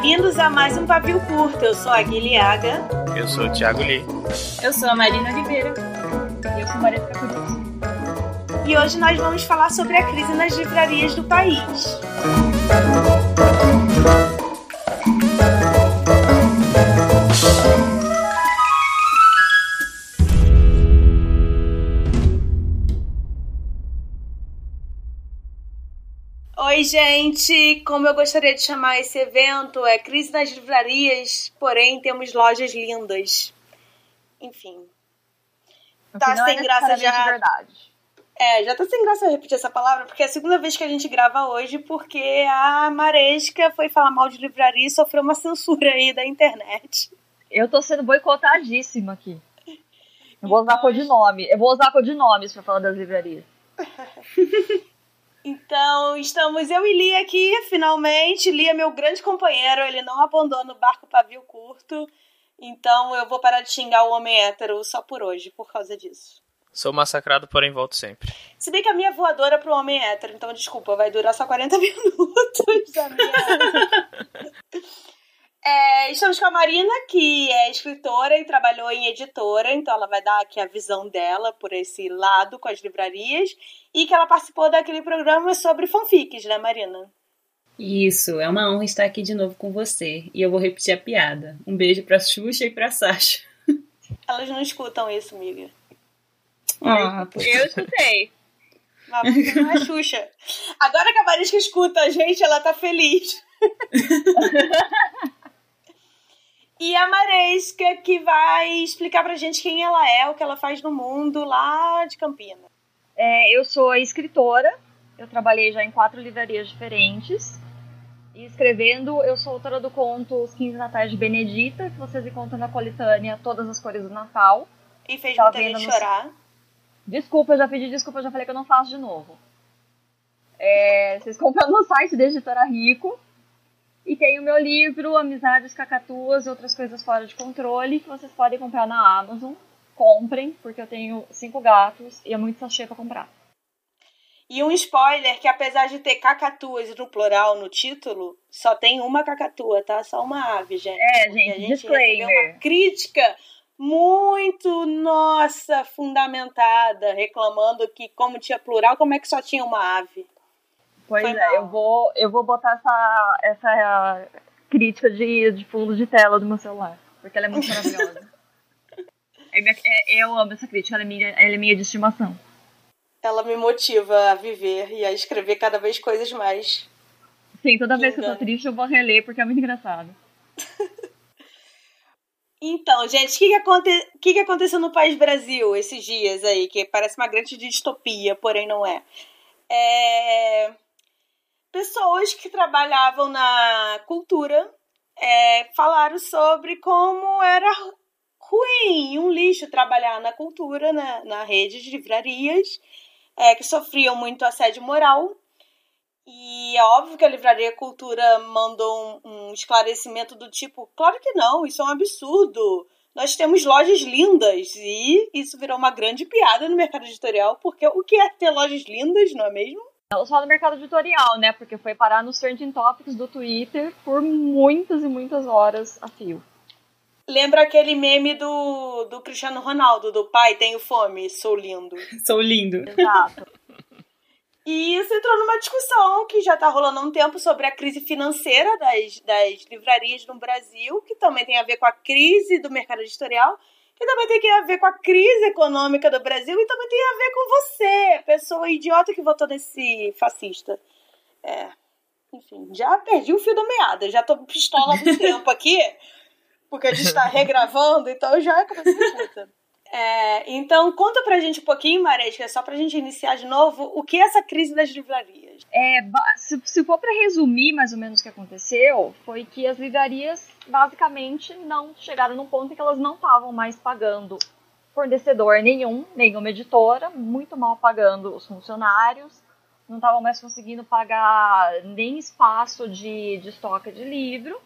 bem-vindos a mais um Papil Curto. Eu sou a Guilhaga. Eu sou o Thiago Lee. Eu sou a Marina Oliveira. E eu sou a Maria Tracudinho. E hoje nós vamos falar sobre a crise nas livrarias do país. Gente! Como eu gostaria de chamar esse evento é Crise nas Livrarias, porém temos lojas lindas. Enfim. Tá sem é graça já. verdade. É, já tá sem graça eu repetir essa palavra, porque é a segunda vez que a gente grava hoje, porque a Maresca foi falar mal de livraria e sofreu uma censura aí da internet. Eu tô sendo boicotadíssima aqui. Eu vou usar codinome. Eu vou usar codinomes pra falar das livrarias. Então, estamos eu e Lia aqui, finalmente. Lia é meu grande companheiro, ele não abandona o barco pavio curto. Então, eu vou parar de xingar o homem hétero só por hoje, por causa disso. Sou massacrado, porém volto sempre. Se bem que a minha voadora é pro homem hétero, então desculpa, vai durar só 40 minutos. A minha... É, estamos com a Marina, que é escritora e trabalhou em editora, então ela vai dar aqui a visão dela por esse lado com as livrarias, e que ela participou daquele programa sobre fanfics, né, Marina? Isso, é uma honra estar aqui de novo com você. E eu vou repetir a piada. Um beijo pra Xuxa e pra Sasha. Elas não escutam isso, amiga. Ah, eu escutei. Mas não é Xuxa. Agora que a Marisca escuta a gente, ela tá feliz. E a Maresca, que vai explicar pra gente quem ela é, o que ela faz no mundo lá de Campinas. É, eu sou escritora, eu trabalhei já em quatro livrarias diferentes. E escrevendo, eu sou autora do conto Os 15 Natais de Benedita, que vocês encontram na coletânea Todas as Cores do Natal. E fez muita gente no... chorar. Desculpa, eu já pedi desculpa, eu já falei que eu não faço de novo. É, vocês compram no site da Editora Rico. E tem o meu livro, Amizades Cacatuas e Outras Coisas Fora de Controle, que vocês podem comprar na Amazon. Comprem, porque eu tenho cinco gatos e é muito sachê pra comprar. E um spoiler que apesar de ter cacatuas no plural no título, só tem uma cacatua, tá? Só uma ave, gente. É, gente, a gente disclaimer. uma crítica muito, nossa, fundamentada, reclamando que como tinha plural, como é que só tinha uma ave? Pois Foi é, eu vou, eu vou botar essa, essa crítica de, de fundo de tela do meu celular, porque ela é muito maravilhosa. é minha, é, eu amo essa crítica, ela é, minha, ela é minha de estimação. Ela me motiva a viver e a escrever cada vez coisas mais. Sim, toda vez que eu tô triste eu vou reler porque é muito engraçado. Então, gente, o que, que, aconte... que, que aconteceu no País Brasil esses dias aí? Que parece uma grande distopia, porém não é. É pessoas que trabalhavam na cultura é, falaram sobre como era ruim, um lixo trabalhar na cultura, na, na rede de livrarias, é, que sofriam muito assédio moral. E é óbvio que a Livraria Cultura mandou um, um esclarecimento do tipo: claro que não, isso é um absurdo. Nós temos lojas lindas e isso virou uma grande piada no mercado editorial, porque o que é ter lojas lindas, não é mesmo? Só no mercado editorial, né? Porque foi parar nos trending topics do Twitter por muitas e muitas horas a fio. Lembra aquele meme do, do Cristiano Ronaldo, do pai, tenho fome, sou lindo. sou lindo. Exato. E isso entrou numa discussão que já está rolando há um tempo sobre a crise financeira das, das livrarias no Brasil, que também tem a ver com a crise do mercado editorial que também tem a ver com a crise econômica do Brasil e também tem a ver com você, pessoa idiota que votou nesse fascista. É. Enfim, já perdi o fio da meada, já tô pistola há muito tempo aqui, porque a gente tá regravando, então já comecei puta. É, então, conta pra gente um pouquinho, Maresca, só pra gente iniciar de novo, o que é essa crise das livrarias? É, se, se for para resumir mais ou menos o que aconteceu, foi que as livrarias basicamente não chegaram num ponto em que elas não estavam mais pagando fornecedor nenhum, nenhuma editora, muito mal pagando os funcionários, não estavam mais conseguindo pagar nem espaço de, de estoque de livro.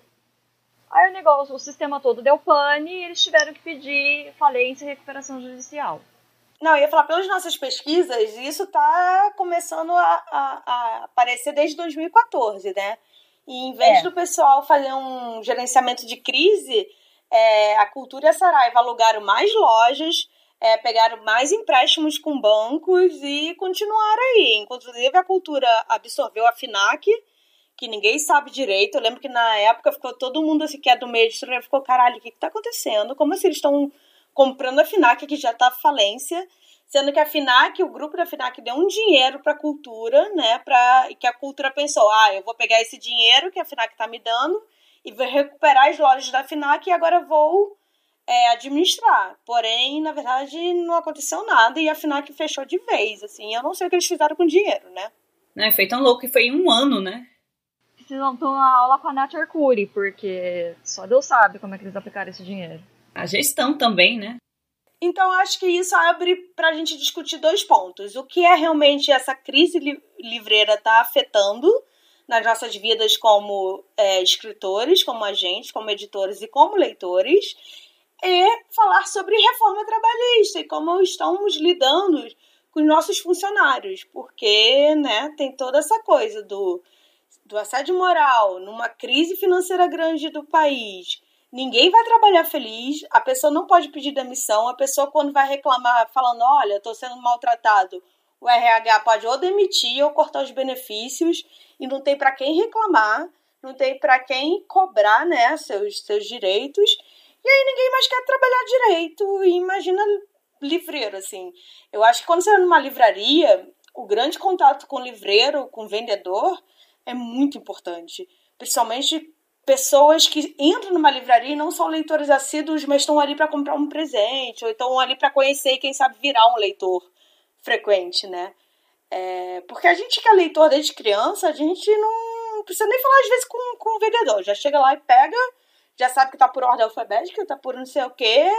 Aí o negócio, o sistema todo deu pane e eles tiveram que pedir falência e recuperação judicial. Não, eu ia falar, pelas nossas pesquisas, isso está começando a, a, a, aparecer desde 2014, né? E em vez É. do pessoal fazer um gerenciamento de crise, é, a Cultura e a Saraiva alugaram mais lojas, é, pegaram mais empréstimos com bancos e continuaram aí. Inclusive, a Cultura absorveu a FINAC, que ninguém sabe direito. Eu lembro que na época ficou todo mundo assim, que é do meio de história, ficou, caralho, o que, que tá acontecendo? Como assim eles estão comprando a FINAC, que já tá falência? Sendo que a FINAC, o grupo da FINAC deu um dinheiro pra cultura, né? Pra, que a cultura pensou, ah, eu vou pegar esse dinheiro que a FINAC tá me dando e vou recuperar as lojas da FINAC e agora vou é, administrar. Porém, na verdade, não aconteceu nada e a FINAC fechou de vez, assim. Eu não sei o que eles fizeram com o dinheiro, né? Né? Foi tão louco que foi em um ano, né? Precisam ter uma aula com a Nath Arcuri, porque só Deus sabe como é que eles aplicaram esse dinheiro. A gestão também, né? Então, acho que isso abre para a gente discutir dois pontos. O que é realmente essa crise li livreira está afetando nas nossas vidas como é, escritores, como agentes, como editores e como leitores, e falar sobre reforma trabalhista e como estamos lidando com os nossos funcionários, porque né, tem toda essa coisa do, do assédio moral, numa crise financeira grande do país, Ninguém vai trabalhar feliz, a pessoa não pode pedir demissão, a pessoa quando vai reclamar falando, olha, estou sendo maltratado, o RH pode ou demitir ou cortar os benefícios e não tem para quem reclamar, não tem para quem cobrar, né, seus seus direitos. E aí ninguém mais quer trabalhar direito. E imagina livreiro assim. Eu acho que quando você é numa livraria, o grande contato com o livreiro, com o vendedor é muito importante, principalmente pessoas que entram numa livraria e não são leitores assíduos, mas estão ali para comprar um presente, ou estão ali para conhecer e, quem sabe, virar um leitor frequente, né? É, porque a gente que é leitor desde criança, a gente não precisa nem falar às vezes com, com o vendedor. Já chega lá e pega, já sabe que tá por ordem alfabética, tá por não sei o quê,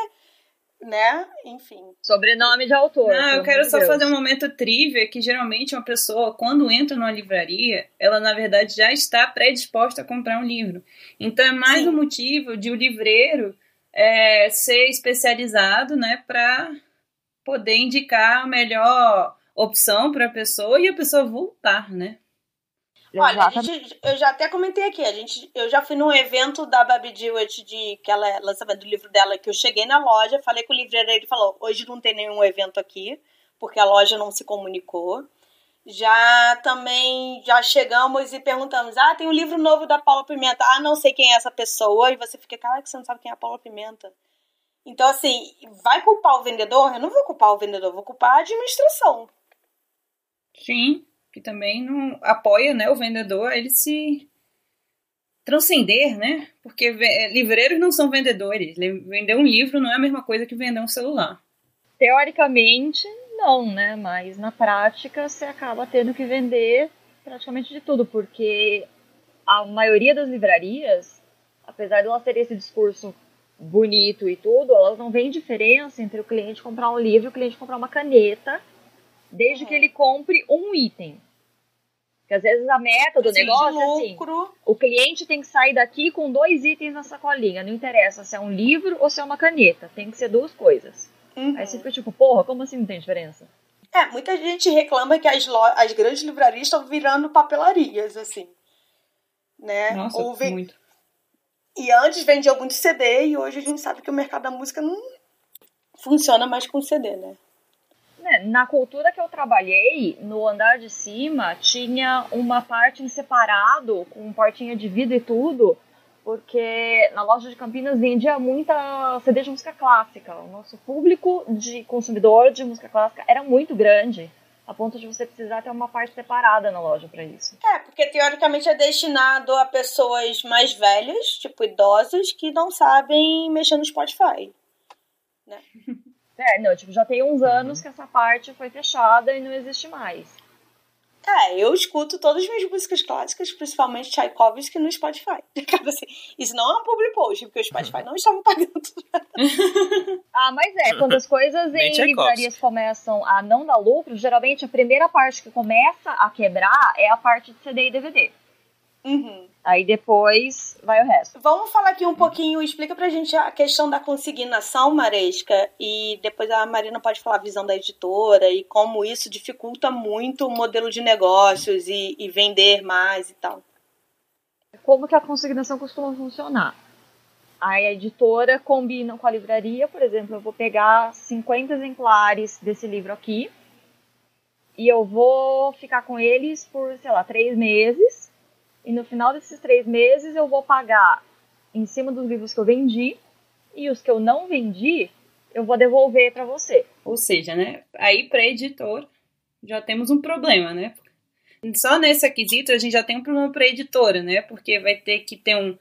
né? Enfim. Sobrenome de autor. Não, eu quero só Deus. fazer um momento trivia que geralmente uma pessoa, quando entra numa livraria, ela na verdade já está predisposta a comprar um livro. Então é mais Sim. um motivo de o livreiro é, ser especializado, né, para poder indicar a melhor opção para a pessoa e a pessoa voltar, né? Olha, gente, eu já até comentei aqui, a gente, eu já fui num evento da Babi Dewitt de que ela é lançamento do livro dela, que eu cheguei na loja, falei com o livreiro, ele falou, hoje não tem nenhum evento aqui, porque a loja não se comunicou. Já também, já chegamos e perguntamos, ah, tem um livro novo da Paula Pimenta, ah, não sei quem é essa pessoa, e você fica, caraca, você não sabe quem é a Paula Pimenta. Então, assim, vai culpar o vendedor? Eu não vou culpar o vendedor, vou culpar a administração. Sim, que também não apoia, né, o vendedor a ele se transcender, né? Porque ve- livreiros não são vendedores. Vender um livro não é a mesma coisa que vender um celular. Teoricamente, não, né? Mas na prática você acaba tendo que vender praticamente de tudo, porque a maioria das livrarias, apesar de elas terem esse discurso bonito e tudo, elas não veem diferença entre o cliente comprar um livro e o cliente comprar uma caneta, desde Uhum. que ele compre um item. Porque às vezes a meta do Assim, negócio é assim, o cliente tem que sair daqui com dois itens na sacolinha. Não interessa se é um livro ou se é uma caneta. Tem que ser duas coisas. Uhum. Aí você fica tipo, porra, como assim não tem diferença? É, muita gente reclama que as, lo- as grandes livrarias estão virando papelarias, assim. Né? Nossa, Ou vem- muito. E antes vendia muito CD e hoje a gente sabe que o mercado da música não funciona mais com CD, né? Né, Na cultura que eu trabalhei, no andar de cima, tinha uma parte em separado, com portinha de vidro e tudo, porque na loja de Campinas vendia muita CD de música clássica. O nosso público de consumidor de música clássica era muito grande, a ponto de você precisar ter uma parte separada na loja para isso. É, porque teoricamente é destinado a pessoas mais velhas, tipo idosas, que não sabem mexer no Spotify. É, não, tipo, já tem uns anos que essa parte foi fechada e não existe mais. É, eu escuto todas as minhas músicas clássicas, principalmente Tchaikovsky, no Spotify. Cara, assim, isso não é um public post, porque o Spotify não estava pagando. Ah, mas é, quando as coisas em livrarias começam a não dar lucro, geralmente a primeira parte que começa a quebrar é a parte de CD e DVD. Uhum. Aí depois vai o resto. Vamos falar aqui um pouquinho, explica pra gente a questão da consignação, Maresca, e depois a Marina pode falar a visão da editora e como isso dificulta muito o modelo de negócios e, e vender mais e tal. Como que a consignação costuma funcionar? A editora combina com a livraria, por exemplo, eu vou pegar 50 exemplares desse livro aqui e eu vou ficar com eles por, sei lá, três meses. E no final desses três meses eu vou pagar em cima dos livros que eu vendi e os que eu não vendi eu vou devolver para você. Ou seja, né? Aí para editor já temos um problema, né? Só nesse aquisito a gente já tem um problema para editora, né? Porque vai ter que ter um,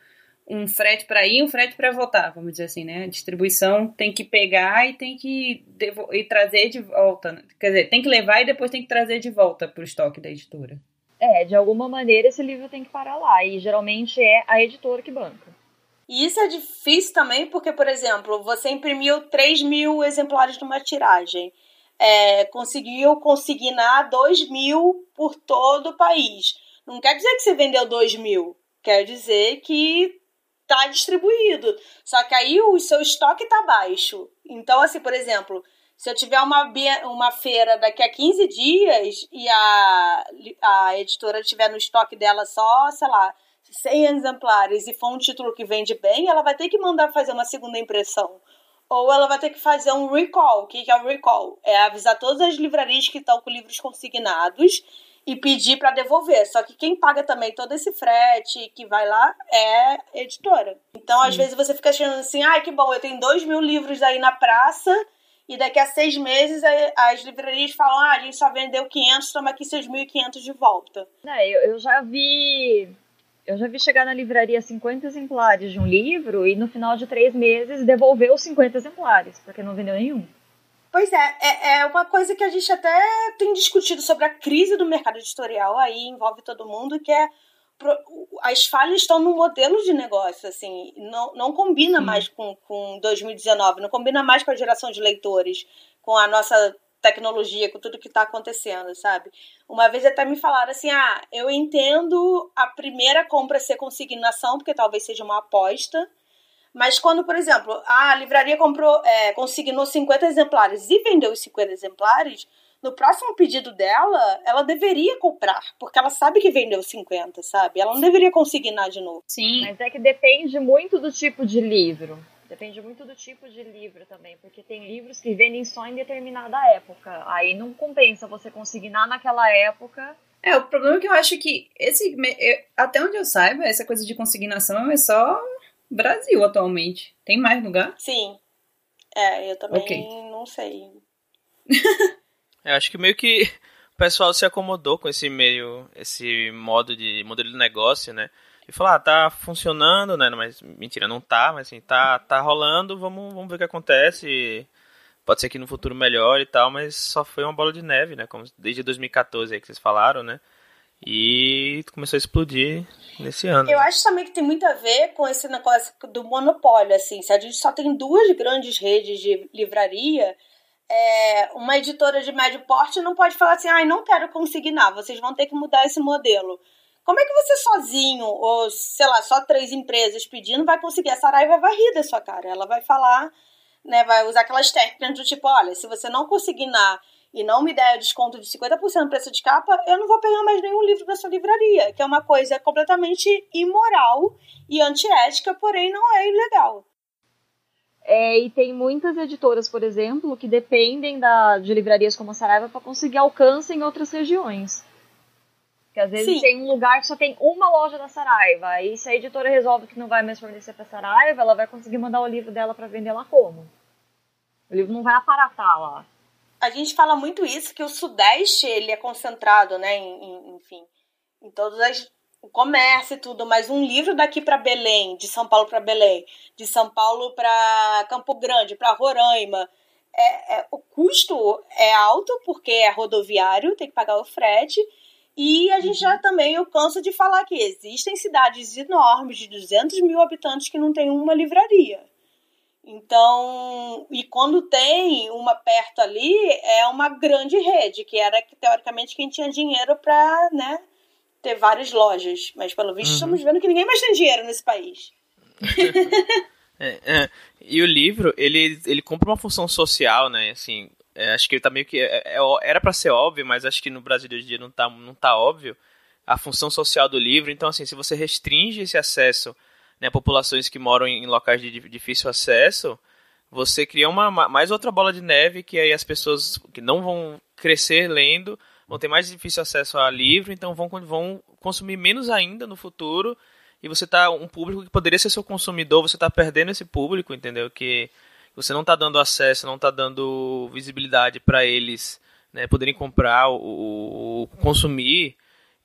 um frete para ir, um frete para voltar, vamos dizer assim, né? A distribuição tem que pegar e tem que e trazer de volta, né? quer dizer, tem que levar e depois tem que trazer de volta para o estoque da editora. É, de alguma maneira esse livro tem que parar lá e geralmente é a editora que banca. E isso é difícil também porque, por exemplo, você imprimiu 3 mil exemplares numa tiragem. É, conseguiu consignar 2 mil por todo o país. Não quer dizer que você vendeu 2 mil. Quer dizer que tá distribuído. Só que aí o seu estoque tá baixo. Então, assim, por exemplo, se eu tiver uma, uma feira daqui a 15 dias e a, a editora tiver no estoque dela só, sei lá, 100 exemplares e for um título que vende bem, ela vai ter que mandar fazer uma segunda impressão. Ou ela vai ter que fazer um recall. O que é o recall? É avisar todas as livrarias que estão com livros consignados e pedir para devolver. Só que quem paga também todo esse frete que vai lá é a editora. Então, às vezes, você fica achando assim: ai, ah, que bom, eu tenho dois mil livros aí na praça. E daqui a seis meses as livrarias falam: ah, a gente só vendeu 500, toma aqui seus 1.500 de volta. É, eu, eu já vi eu já vi chegar na livraria 50 exemplares de um livro e no final de três meses devolver os 50 exemplares, porque não vendeu nenhum. Pois é, é, é, uma coisa que a gente até tem discutido sobre a crise do mercado editorial, aí envolve todo mundo, que é as falhas estão no modelo de negócio, assim, não, não combina Sim. mais com, com 2019, não combina mais com a geração de leitores, com a nossa tecnologia, com tudo que está acontecendo, sabe? Uma vez até me falaram assim: ah, eu entendo a primeira compra ser consignação, porque talvez seja uma aposta. Mas quando, por exemplo, a livraria comprou, é, consignou 50 exemplares e vendeu os 50 exemplares, no próximo pedido dela, ela deveria comprar, porque ela sabe que vendeu 50, sabe? Ela não deveria consignar de novo. Sim. Mas é que depende muito do tipo de livro. Depende muito do tipo de livro também, porque tem livros que vendem só em determinada época. Aí não compensa você consignar naquela época. É, o problema é que eu acho que esse até onde eu saiba, essa coisa de consignação é só Brasil atualmente. Tem mais lugar? Sim. É, eu também okay. não sei. eu acho que meio que o pessoal se acomodou com esse meio, esse modo de modelo de negócio, né? e falar, ah, tá funcionando, né? Mas mentira, não tá, mas assim, tá, tá rolando, vamos, vamos ver o que acontece. Pode ser que no futuro melhore e tal, mas só foi uma bola de neve, né? Como desde 2014 aí que vocês falaram, né? E começou a explodir nesse ano. Eu acho também que tem muito a ver com esse negócio do monopólio, assim. Se a gente só tem duas grandes redes de livraria, é, uma editora de médio porte não pode falar assim, ai, ah, não quero consignar, vocês vão ter que mudar esse modelo. Como é que você sozinho, ou sei lá, só três empresas pedindo, vai conseguir? A Saraiva vai rir da sua cara. Ela vai falar, né, vai usar aquelas técnicas do tipo: olha, se você não conseguir na e não me der desconto de 50% no preço de capa, eu não vou pegar mais nenhum livro da sua livraria, que é uma coisa completamente imoral e antiética, porém não é ilegal. É, e tem muitas editoras, por exemplo, que dependem da, de livrarias como a Saraiva para conseguir alcance em outras regiões. Porque às vezes Sim. tem um lugar que só tem uma loja da Saraiva. Aí se a editora resolve que não vai mais fornecer pra Saraiva, ela vai conseguir mandar o livro dela para vender lá como? O livro não vai aparatar lá. A gente fala muito isso, que o Sudeste ele é concentrado, né, em, em, enfim, em todas as o comércio e tudo, mas um livro daqui para Belém, de São Paulo para Belém, de São Paulo para Campo Grande, para Roraima, é, é, o custo é alto porque é rodoviário, tem que pagar o frete e a gente já também, eu canso de falar que existem cidades enormes de 200 mil habitantes que não tem uma livraria. Então, e quando tem uma perto ali, é uma grande rede, que era teoricamente quem tinha dinheiro para, né, ter várias lojas. Mas pelo visto uhum. estamos vendo que ninguém mais tem dinheiro nesse país. é, é. E o livro, ele, ele cumpre uma função social, né? Assim, é, acho que ele tá meio que. É, é, era para ser óbvio, mas acho que no Brasil de hoje em dia não tá, não tá óbvio. a função social do livro. Então, assim, se você restringe esse acesso né, a populações que moram em locais de difícil acesso, você cria uma, mais outra bola de neve que aí as pessoas que não vão crescer lendo vão ter mais difícil acesso a livro, então vão, vão consumir menos ainda no futuro. E você tá um público que poderia ser seu consumidor, você está perdendo esse público, entendeu? Que você não está dando acesso, não está dando visibilidade para eles, né, poderem comprar, o, consumir.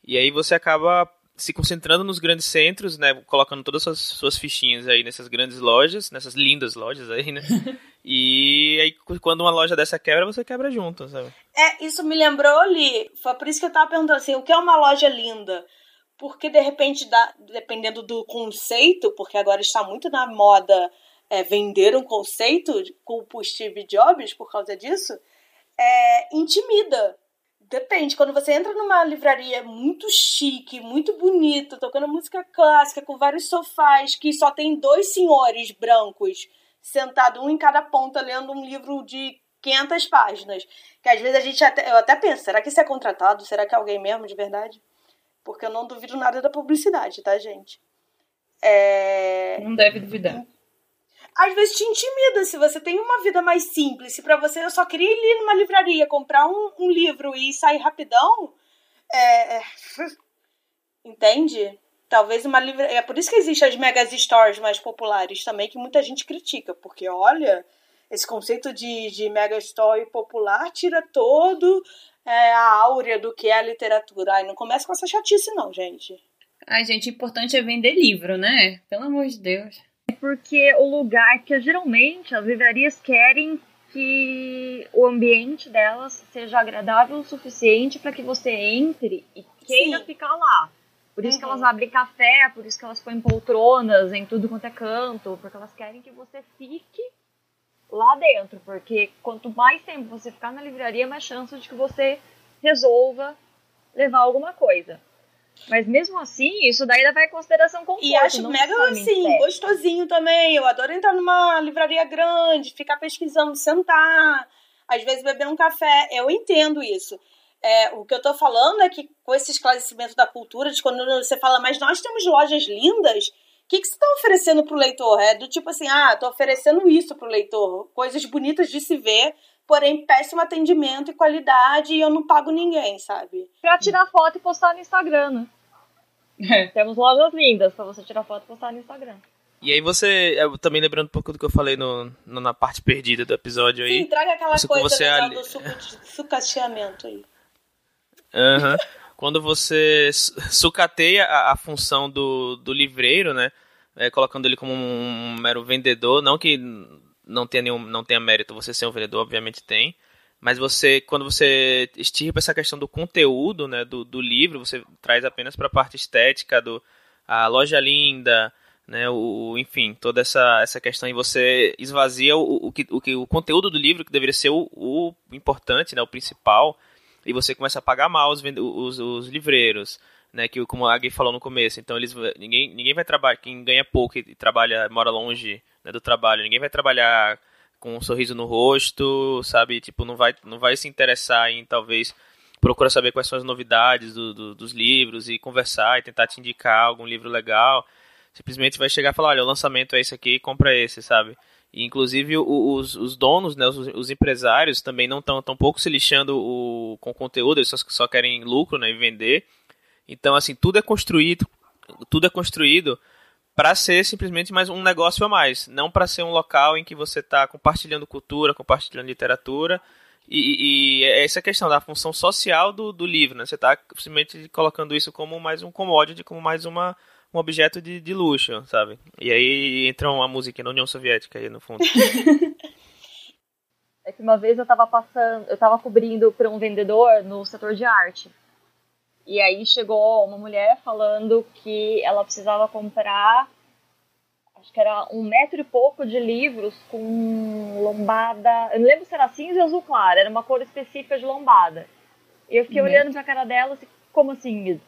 E aí você acaba se concentrando nos grandes centros, né, colocando todas as suas, suas fichinhas aí nessas grandes lojas, nessas lindas lojas aí, né? e aí quando uma loja dessa quebra, você quebra junto, sabe? É, isso me lembrou, Li, foi por isso que eu tava perguntando assim, o que é uma loja linda? Porque de repente, dá, dependendo do conceito, porque agora está muito na moda é, vender um conceito, culpa o Steve Jobs por causa disso, é, intimida Depende, quando você entra numa livraria muito chique, muito bonita, tocando música clássica, com vários sofás, que só tem dois senhores brancos sentados, um em cada ponta, lendo um livro de 500 páginas. Que às vezes a gente até, eu até penso, será que isso é contratado? Será que é alguém mesmo de verdade? Porque eu não duvido nada da publicidade, tá, gente? É... Não deve duvidar às vezes te intimida. Se você tem uma vida mais simples, se para você eu só queria ir numa livraria, comprar um, um livro e sair rapidão, é, é... entende? Talvez uma livraria. É por isso que existem as mega stores mais populares também, que muita gente critica, porque olha, esse conceito de, de mega store popular tira todo é, a áurea do que é a literatura. Ai, não começa com essa chatice, não, gente. Ai, gente, o importante é vender livro, né? Pelo amor de Deus porque o lugar que geralmente as livrarias querem que o ambiente delas seja agradável o suficiente para que você entre e queira Sim. ficar lá. Por isso uhum. que elas uhum. abrem café, por isso que elas põem poltronas em tudo quanto é canto, porque elas querem que você fique lá dentro, porque quanto mais tempo você ficar na livraria, mais chance de que você resolva levar alguma coisa. Mas mesmo assim, isso daí leva em consideração conforto. E acho mega assim, gostosinho também. Eu adoro entrar numa livraria grande, ficar pesquisando, sentar, às vezes beber um café. Eu entendo isso. É, o que eu tô falando é que com esse esclarecimento da cultura, de quando você fala, mas nós temos lojas lindas, o que, que você está oferecendo pro leitor? É do tipo assim, ah, tô oferecendo isso pro leitor, coisas bonitas de se ver, porém péssimo atendimento e qualidade e eu não pago ninguém, sabe? Pra tirar foto e postar no Instagram, né? É. Temos lojas lindas pra você tirar foto e postar no Instagram. E aí você, também lembrando um pouco do que eu falei no, no na parte perdida do episódio aí. Sim, traga aquela você, coisa você ali... do sucateamento aí. Aham. Uhum. Quando você sucateia a, a, função do, do livreiro, né? É, colocando ele como um, um mero vendedor, não que não tenha, nenhum, não tenha mérito você ser um vendedor, obviamente tem. Mas você, quando você estirpa essa questão do conteúdo, né, do, do livro, você traz apenas para a parte estética, do, a loja linda, né, o, enfim, toda essa, essa questão e você esvazia o, o, que, o, que, o conteúdo do livro, que deveria ser o, o importante, né, o principal, e você começa a pagar mal os, os, os livreiros, né, que como a Gui falou no começo, então eles ninguém, ninguém vai trabalhar, quem ganha pouco e trabalha, mora longe né, do trabalho, ninguém vai trabalhar com um sorriso no rosto, sabe, tipo, não vai, não vai se interessar em talvez procurar saber quais são as novidades do, do, dos livros e conversar e tentar te indicar algum livro legal, simplesmente vai chegar e falar, olha, o lançamento é esse aqui, compra esse, sabe? E, inclusive os, os donos, né, os, os empresários também não estão tão pouco se lixando o, com o conteúdo, eles só, só querem lucro né, e vender. Então, assim, tudo é construído, tudo é construído para ser simplesmente mais um negócio a mais, não para ser um local em que você está compartilhando cultura, compartilhando literatura. E, e, é essa questão da função social do, do livro, né? Você está simplesmente colocando isso como mais um commodity, como mais uma, um objeto de, de luxo, sabe? E aí entra uma música na União Soviética aí no fundo. é que uma vez eu estava passando, eu estava cobrindo para um vendedor no setor de arte. E aí chegou uma mulher falando que ela precisava comprar, acho que era um metro e pouco de livros com lombada. Eu não lembro se era cinza ou azul claro, era uma cor específica de lombada. E eu fiquei olhando pra cara dela assim, como assim?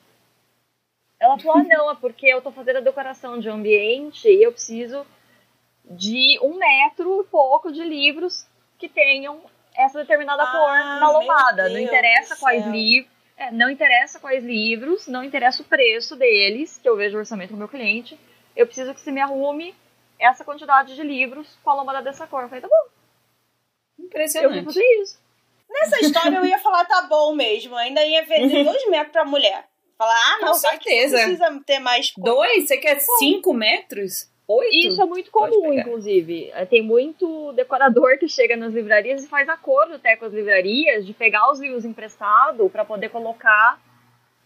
Ela falou: ah, não, é porque eu tô fazendo a decoração de ambiente e eu preciso de um metro e pouco de livros que tenham essa determinada ah, cor na lombada. Não interessa quais livros É, não interessa quais livros, não interessa o preço deles, que eu vejo o orçamento do meu cliente. Eu preciso que você me arrume essa quantidade de livros com a lâmpada dessa cor. Eu falei, tá bom. Impressionante. Eu vou fazer isso. Nessa história eu ia falar, tá bom mesmo. Ainda ia vender dois metros pra mulher. Falar, ah, não, Com certeza. precisa ter mais coisa. Dois? Você quer cinco metros? Oito? Isso é muito comum, inclusive. É, Tem muito decorador que chega nas livrarias e faz acordo até com as livrarias de pegar os livros emprestados para poder colocar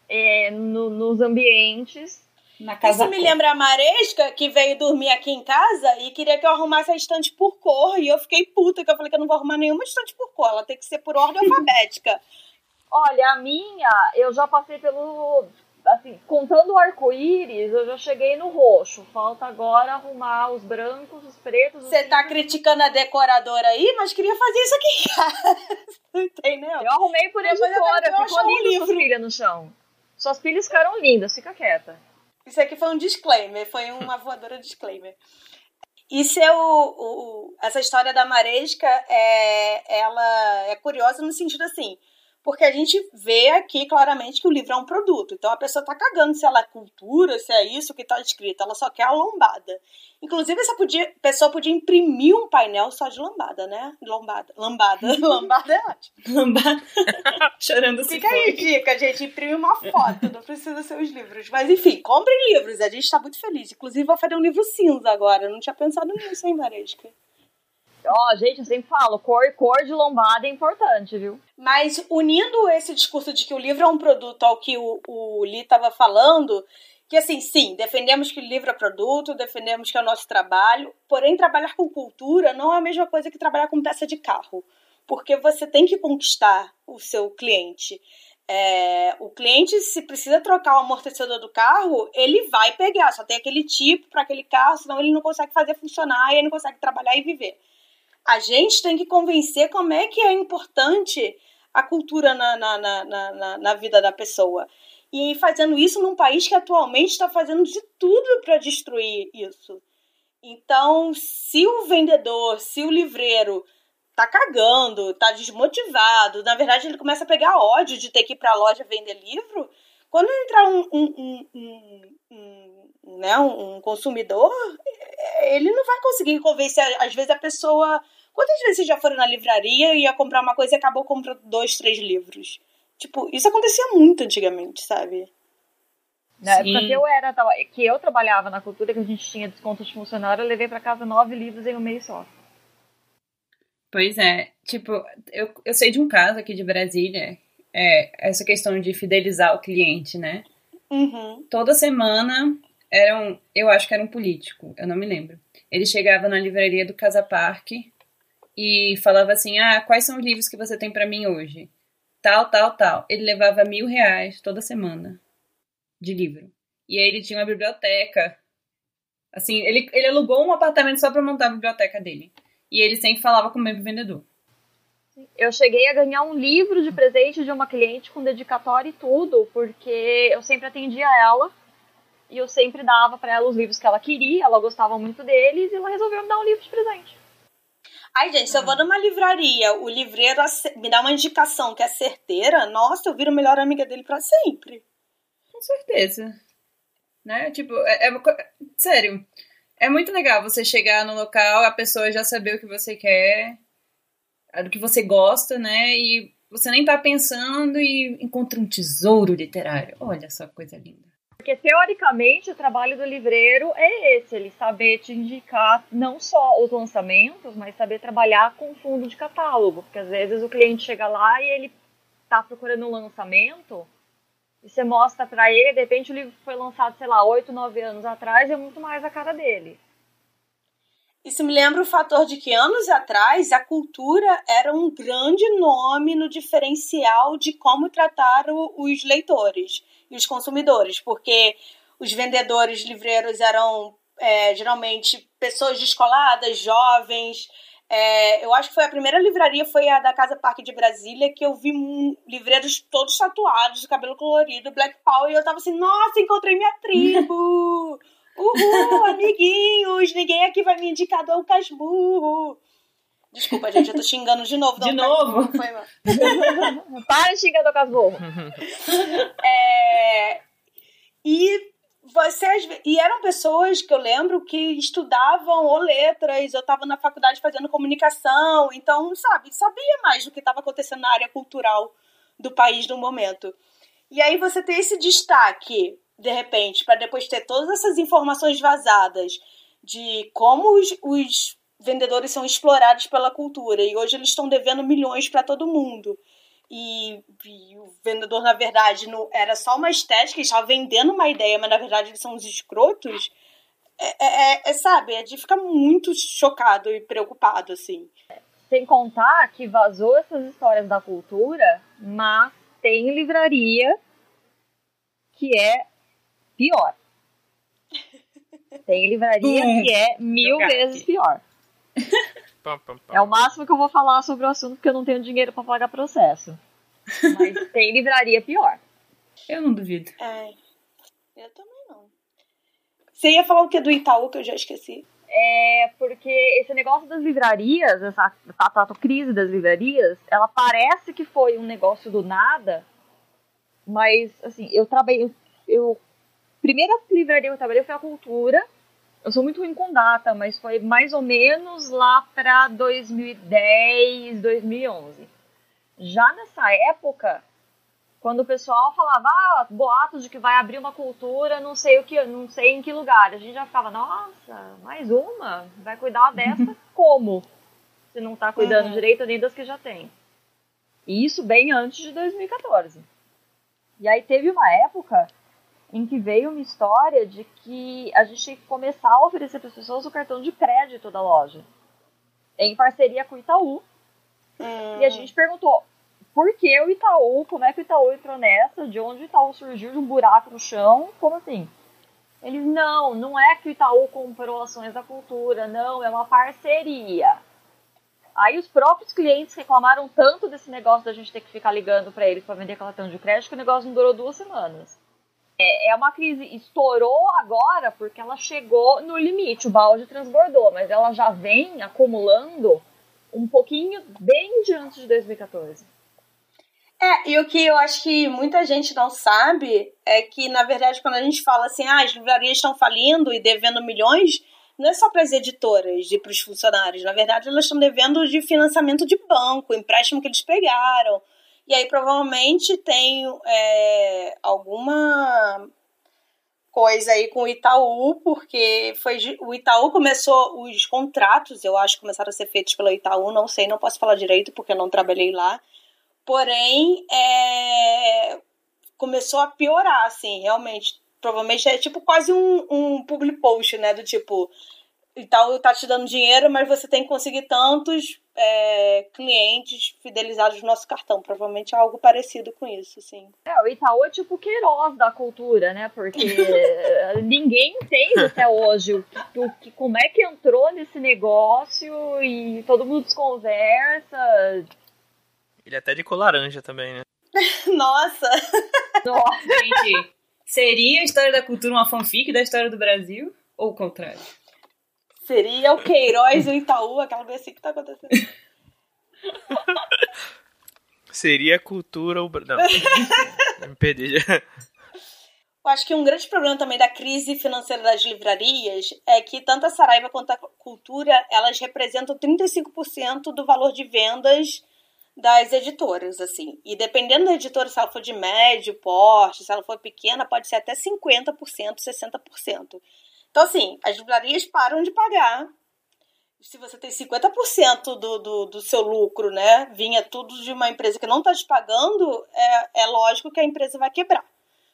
é, no- nos ambientes. Na casa Isso me lembra a Maresca, que veio dormir aqui em casa e queria que eu arrumasse a estante por cor. E eu fiquei puta, que eu falei que eu não vou arrumar nenhuma estante por cor. Ela tem que ser por ordem alfabética. Olha, a minha, eu já passei pelo. Assim, contando o arco-íris, eu já cheguei no roxo. Falta agora arrumar os brancos, os pretos. os Você tá criticando a decoradora aí, mas queria fazer isso aqui em casa. Entendeu? Eu arrumei por que eu ficou ache um lindo suas livro. pilhas no chão. Suas pilhas ficaram lindas, fica quieta. Isso aqui foi um disclaimer, foi uma voadora disclaimer. Isso é o, o- essa história da Maresca é ela é curiosa no sentido assim, porque a gente vê aqui claramente que o livro é um produto. Então a pessoa tá cagando se ela é cultura, se é isso que tá escrito, ela só quer a lombada. Inclusive essa podia, pessoa podia imprimir um painel só de lambada, né? Lombada, lambada, lambada é ótimo. Lambada. Chorando se Fica aí a foi. dica, gente. Imprime uma foto, não precisa ser os livros. Mas enfim, comprem livros, a gente tá muito feliz. Inclusive, vou fazer um livro cinza agora. Eu não tinha pensado nisso, hein, Maresca? Ó, gente, eu sempre falo, cor, cor de lombada é importante, viu? Mas unindo esse discurso de que o livro é um produto ao que o, o Lee estava falando, que assim, sim, defendemos que o livro é produto, defendemos que é o nosso trabalho, porém trabalhar com cultura não é a mesma coisa que trabalhar com peça de carro, porque você tem que conquistar o seu cliente. É, o cliente, se precisa trocar o amortecedor do carro, ele vai pegar, só tem aquele tipo para aquele carro, senão ele não consegue fazer funcionar e ele não consegue trabalhar e viver. A gente tem que convencer como é que é importante a cultura na, na, na, na, na vida da pessoa. E fazendo isso num país que atualmente está fazendo de tudo para destruir isso. Então, se o vendedor, se o livreiro tá cagando, tá desmotivado, na verdade ele começa a pegar ódio de ter que ir pra loja vender livro, quando entrar um, um, um, um, né, um consumidor, ele não vai conseguir convencer. Às vezes a pessoa. Quantas vezes vocês já foram na livraria e ia comprar uma coisa e acabou comprando dois, três livros? Tipo, isso acontecia muito antigamente, sabe? Na Sim. época que eu era, que eu trabalhava na cultura, que a gente tinha desconto de funcionário, eu levei pra casa nove livros em um mês só. Pois é, tipo, eu, eu sei de um caso aqui de Brasília, é, essa questão de fidelizar o cliente, né? Uhum. Toda semana era um, eu acho que era um político, eu não me lembro. Ele chegava na livraria do Casa Parque e falava assim, ah, quais são os livros que você tem pra mim hoje? Tal, tal, tal. Ele levava mil reais toda semana de livro. E aí ele tinha uma biblioteca. Assim, ele, ele alugou um apartamento só pra montar a biblioteca dele. E ele sempre falava com o mesmo vendedor. Eu cheguei a ganhar um livro de presente de uma cliente com dedicatória e tudo, porque eu sempre atendia ela e eu sempre dava pra ela os livros que ela queria, ela gostava muito deles e ela resolveu me dar um livro de presente. Ai, gente, se eu vou numa livraria, o livreiro me dá uma indicação que é certeira, nossa, eu viro melhor amiga dele pra sempre. Com certeza. Né? Tipo, é, é sério. É muito legal você chegar no local, a pessoa já saber o que você quer, do que você gosta, né? E você nem tá pensando e encontra um tesouro literário. Olha só que coisa linda. Porque teoricamente o trabalho do livreiro é esse, ele saber te indicar não só os lançamentos, mas saber trabalhar com fundo de catálogo. Porque às vezes o cliente chega lá e ele tá procurando um lançamento e você mostra pra ele, de repente o livro foi lançado, sei lá, 8, 9 anos atrás é muito mais a cara dele. Isso me lembra o fator de que anos atrás a cultura era um grande nome no diferencial de como tratar o- os leitores e os consumidores, porque os vendedores livreiros eram é, geralmente pessoas descoladas, jovens. É, eu acho que foi a primeira livraria, foi a da Casa Parque de Brasília, que eu vi livreiros todos tatuados, de cabelo colorido, Black Power, e eu tava assim, nossa, encontrei minha tribo! Uhul, amiguinhos! Ninguém aqui vai me indicar Dom Casmurro. Desculpa, gente, eu tô xingando de novo. De novo? Foi, Para de xingar do Casborro. é, e vocês e eram pessoas que eu lembro que estudavam ou letras, eu estava na faculdade fazendo comunicação, então, sabe, sabia mais do que estava acontecendo na área cultural do país no momento. E aí você tem esse destaque, de repente, para depois ter todas essas informações vazadas de como os, os vendedores são explorados pela cultura e hoje eles estão devendo milhões para todo mundo. E, e, o vendedor, na verdade, não, era só uma estética, ele estava vendendo uma ideia, mas na verdade eles são os escrotos. É, é, é, é sabe, é de ficar muito chocado e preocupado, assim. Sem contar que vazou essas histórias da cultura, mas tem livraria que é pior. Tem livraria que é mil vezes pior. É o máximo que eu vou falar sobre o assunto, porque eu não tenho dinheiro para pagar processo. Mas tem livraria pior. Eu não duvido. É, eu também não. Você ia falar o que do Itaú, que eu já esqueci? É, porque esse negócio das livrarias, essa a crise das livrarias, ela parece que foi um negócio do nada, mas, assim, eu trabalhei, eu, primeira livraria que eu trabalhei foi a Cultura, eu sou muito ruim com data, mas foi mais ou menos lá para 2010, 2011. Já nessa época, quando o pessoal falava, ah, boatos de que vai abrir uma cultura, não sei o que, não sei em que lugar, a gente já ficava, nossa, mais uma? Vai cuidar dessa como? Se não está cuidando uhum. direito nem das que já tem. E isso bem antes de 2014. E aí teve uma época em que veio uma história de que a gente tinha que começar a oferecer para as pessoas o cartão de crédito da loja, em parceria com o Itaú. Hum. E a gente perguntou por que o Itaú, como é que o Itaú entrou nessa, de onde o Itaú surgiu de um buraco no chão, como assim? Eles, não, não é que o Itaú comprou ações da cultura, não, é uma parceria. Aí os próprios clientes reclamaram tanto desse negócio da gente ter que ficar ligando para eles para vender cartão de crédito que o negócio não durou duas semanas. É, é uma crise, estourou agora porque ela chegou no limite, o balde transbordou, mas ela já vem acumulando um pouquinho bem diante de 2014. É, e o que eu acho que muita gente não sabe é que, na verdade, quando a gente fala assim, ah, as livrarias estão falindo e devendo milhões, não é só para as editoras e para os funcionários. Na verdade, elas estão devendo de financiamento de banco, empréstimo que eles pegaram, e aí provavelmente tem é, alguma coisa aí com o Itaú, porque foi o Itaú começou os contratos, eu acho, começaram a ser feitos pelo Itaú, não sei, não posso falar direito porque eu não trabalhei lá. Porém, é, começou a piorar, assim, realmente. Provavelmente é tipo quase um, um public post, né? Do tipo, Itaú tá te dando dinheiro, mas você tem que conseguir tantos é, clientes fidelizados no nosso cartão. Provavelmente é algo parecido com isso, sim. É, o Itaú é tipo o Queiroz da cultura, né? Porque ninguém entende até hoje o que, o que, como é que entrou nesse negócio e todo mundo desconversa. Ele é até de cor laranja também, né? Nossa! Nossa, gente. Seria a história da cultura uma fanfic da história do Brasil? Ou o contrário? Seria o Queiroz e o Itaú, aquela coisa assim que tá acontecendo. Seria cultura o Não, me perdi já. Eu acho que um grande problema também da crise financeira das livrarias é que tanto a Saraiva quanto a Cultura, elas representam 35% do valor de vendas das editoras, assim. E dependendo da editora, se ela for de médio porte, se ela for pequena, pode ser até 50%, 60%. Então, assim, as livrarias param de pagar. Se você tem 50% do, do, do seu lucro, né, vinha tudo de uma empresa que não está te pagando, é, é lógico que a empresa vai quebrar.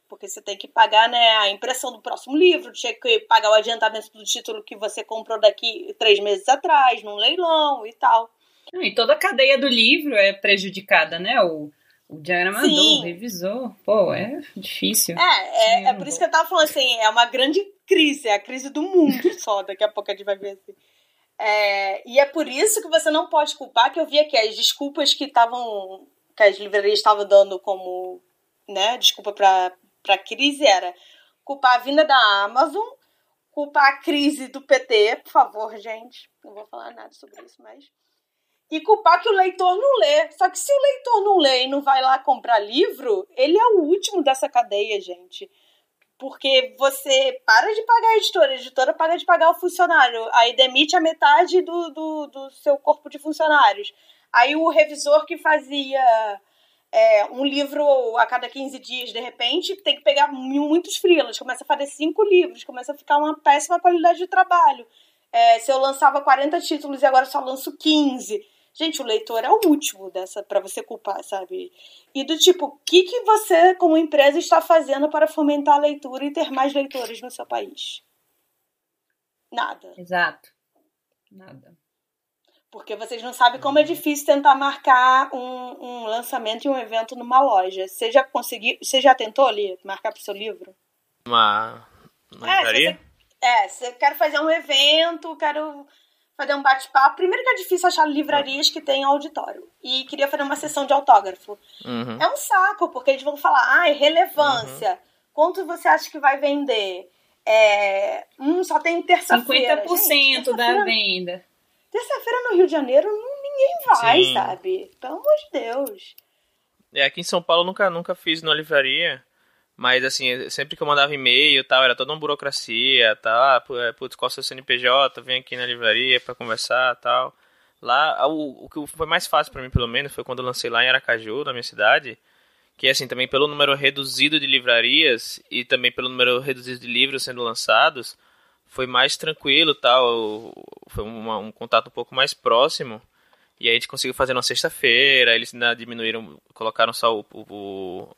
Porque você tem que pagar né, a impressão do próximo livro, tinha que pagar o adiantamento do título que você comprou daqui três meses atrás, num leilão e tal. E toda a cadeia do livro é prejudicada, né? O, o diagramador, Sim. o revisor. Pô, é difícil. É, é, é por isso que eu tava falando assim, é uma grande crise, é a crise do mundo só, daqui a pouco a gente vai ver assim. É, e é por isso que você não pode culpar, que eu vi aqui as desculpas que estavam, que as livrarias estavam dando como, né, desculpa para a crise era culpar a vinda da Amazon, culpar a crise do PT, por favor, gente, não vou falar nada sobre isso, mas e culpar que o leitor não lê. Só que se o leitor não lê e não vai lá comprar livro, ele é o último dessa cadeia, gente. Porque você para de pagar a editora, a editora para de pagar o funcionário, aí demite a metade do, do, do seu corpo de funcionários. Aí o revisor que fazia é, um livro a cada 15 dias, de repente, tem que pegar muitos frilas, começa a fazer cinco livros, começa a ficar uma péssima qualidade de trabalho. É, se eu lançava 40 títulos e agora só lanço 15. Gente, o leitor é o último dessa para você culpar, sabe? E do tipo, o que, que você, como empresa, está fazendo para fomentar a leitura e ter mais leitores no seu país? Nada. Exato. Nada. Porque vocês não sabem como é difícil tentar marcar um, um lançamento e um evento numa loja. Você já conseguiu. Você já tentou ali marcar pro seu livro? Uma. Uma é, livraria? Você, é, você quer fazer um evento, quero fazer um bate-papo. Primeiro que é difícil achar livrarias que tenham auditório. E queria fazer uma sessão de autógrafo. Uhum. É um saco, porque eles vão falar, ah, relevância. Uhum. Quanto você acha que vai vender? É... Hum, só tem terça-feira. 50% Gente, terça da venda. Terça-feira no Rio de Janeiro, ninguém vai, Sim. sabe? Pelo amor de Deus. É, aqui em São Paulo nunca, nunca fiz numa livraria. Mas, assim, sempre que eu mandava e-mail tal, era toda uma burocracia, tal. Ah, é, putz, qual é o seu CNPJ? Vem aqui na livraria para conversar tal. Lá, o, o que foi mais fácil para mim, pelo menos, foi quando eu lancei lá em Aracaju, na minha cidade. Que, assim, também pelo número reduzido de livrarias e também pelo número reduzido de livros sendo lançados, foi mais tranquilo tal. Foi uma, um contato um pouco mais próximo. E aí a gente conseguiu fazer na sexta-feira, eles ainda diminuíram, colocaram só o, o,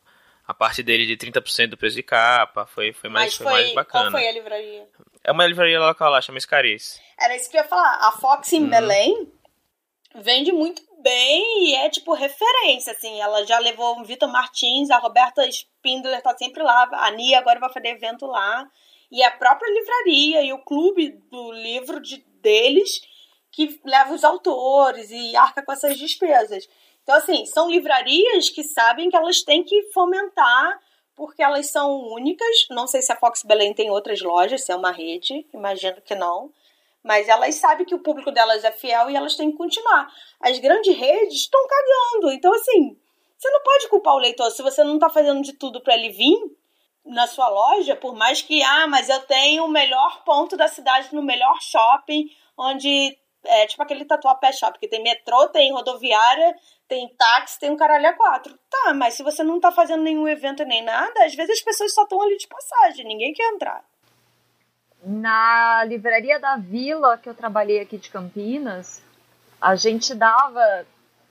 a parte dele de 30% do preço de capa, foi, foi, mais, foi, foi, mais bacana. Qual foi a livraria? É uma livraria local lá, chama Escariz. Era isso que eu ia falar. A Fox em hum. Belém vende muito bem e é tipo referência, assim. Ela já levou o Vitor Martins, a Roberta Spindler tá sempre lá, a Nia agora vai fazer evento lá. E a própria livraria e o clube do livro de, deles que leva os autores e arca com essas despesas. Então, assim, são livrarias que sabem que elas têm que fomentar porque elas são únicas. Não sei se a Fox Belém tem outras lojas, se é uma rede, imagino que não. Mas elas sabem que o público delas é fiel e elas têm que continuar. As grandes redes estão cagando. Então, assim, você não pode culpar o leitor se você não está fazendo de tudo para ele vir na sua loja, por mais que, ah, mas eu tenho o melhor ponto da cidade no melhor shopping, onde é tipo aquele tatuapé shop, que tem metrô, tem rodoviária, tem táxi, tem um caralho a quatro. Tá, mas se você não tá fazendo nenhum evento nem nada, às vezes as pessoas só estão ali de passagem, ninguém quer entrar. Na livraria da Vila, que eu trabalhei aqui de Campinas, a gente dava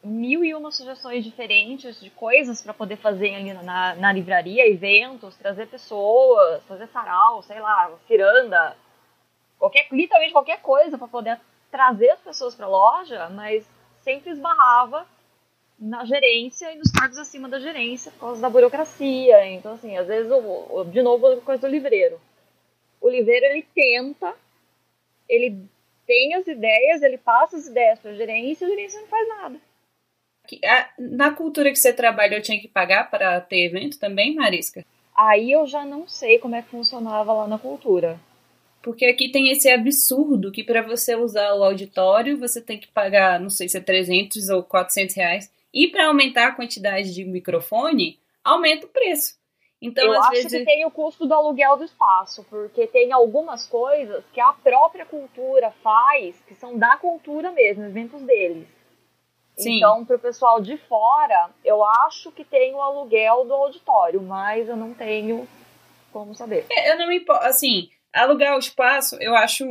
mil e uma sugestões diferentes de coisas para poder fazer ali na, na livraria, eventos, trazer pessoas, fazer sarau, sei lá, ciranda, qualquer, literalmente qualquer coisa para poder trazer as pessoas para a loja, mas sempre esbarrava na gerência e nos cargos acima da gerência por causa da burocracia. Então, assim, às vezes, o, de novo, a coisa do livreiro. O livreiro, ele tenta, ele tem as ideias, ele passa as ideias para a gerência e a gerência não faz nada. Na cultura que você trabalhou, tinha que pagar para ter evento também, Marisca? Aí eu já não sei como é que funcionava lá na cultura. Porque aqui tem esse absurdo que para você usar o auditório, você tem que pagar, não sei se é 300 ou 400 reais. E para aumentar a quantidade de microfone, aumenta o preço. Então, eu às acho vezes... que tem o custo do aluguel do espaço, porque tem algumas coisas que a própria cultura faz, que são da cultura mesmo, eventos deles. Sim. Então, para o pessoal de fora, eu acho que tem o aluguel do auditório, mas eu não tenho como saber. É, eu não me importo, assim, alugar o espaço eu acho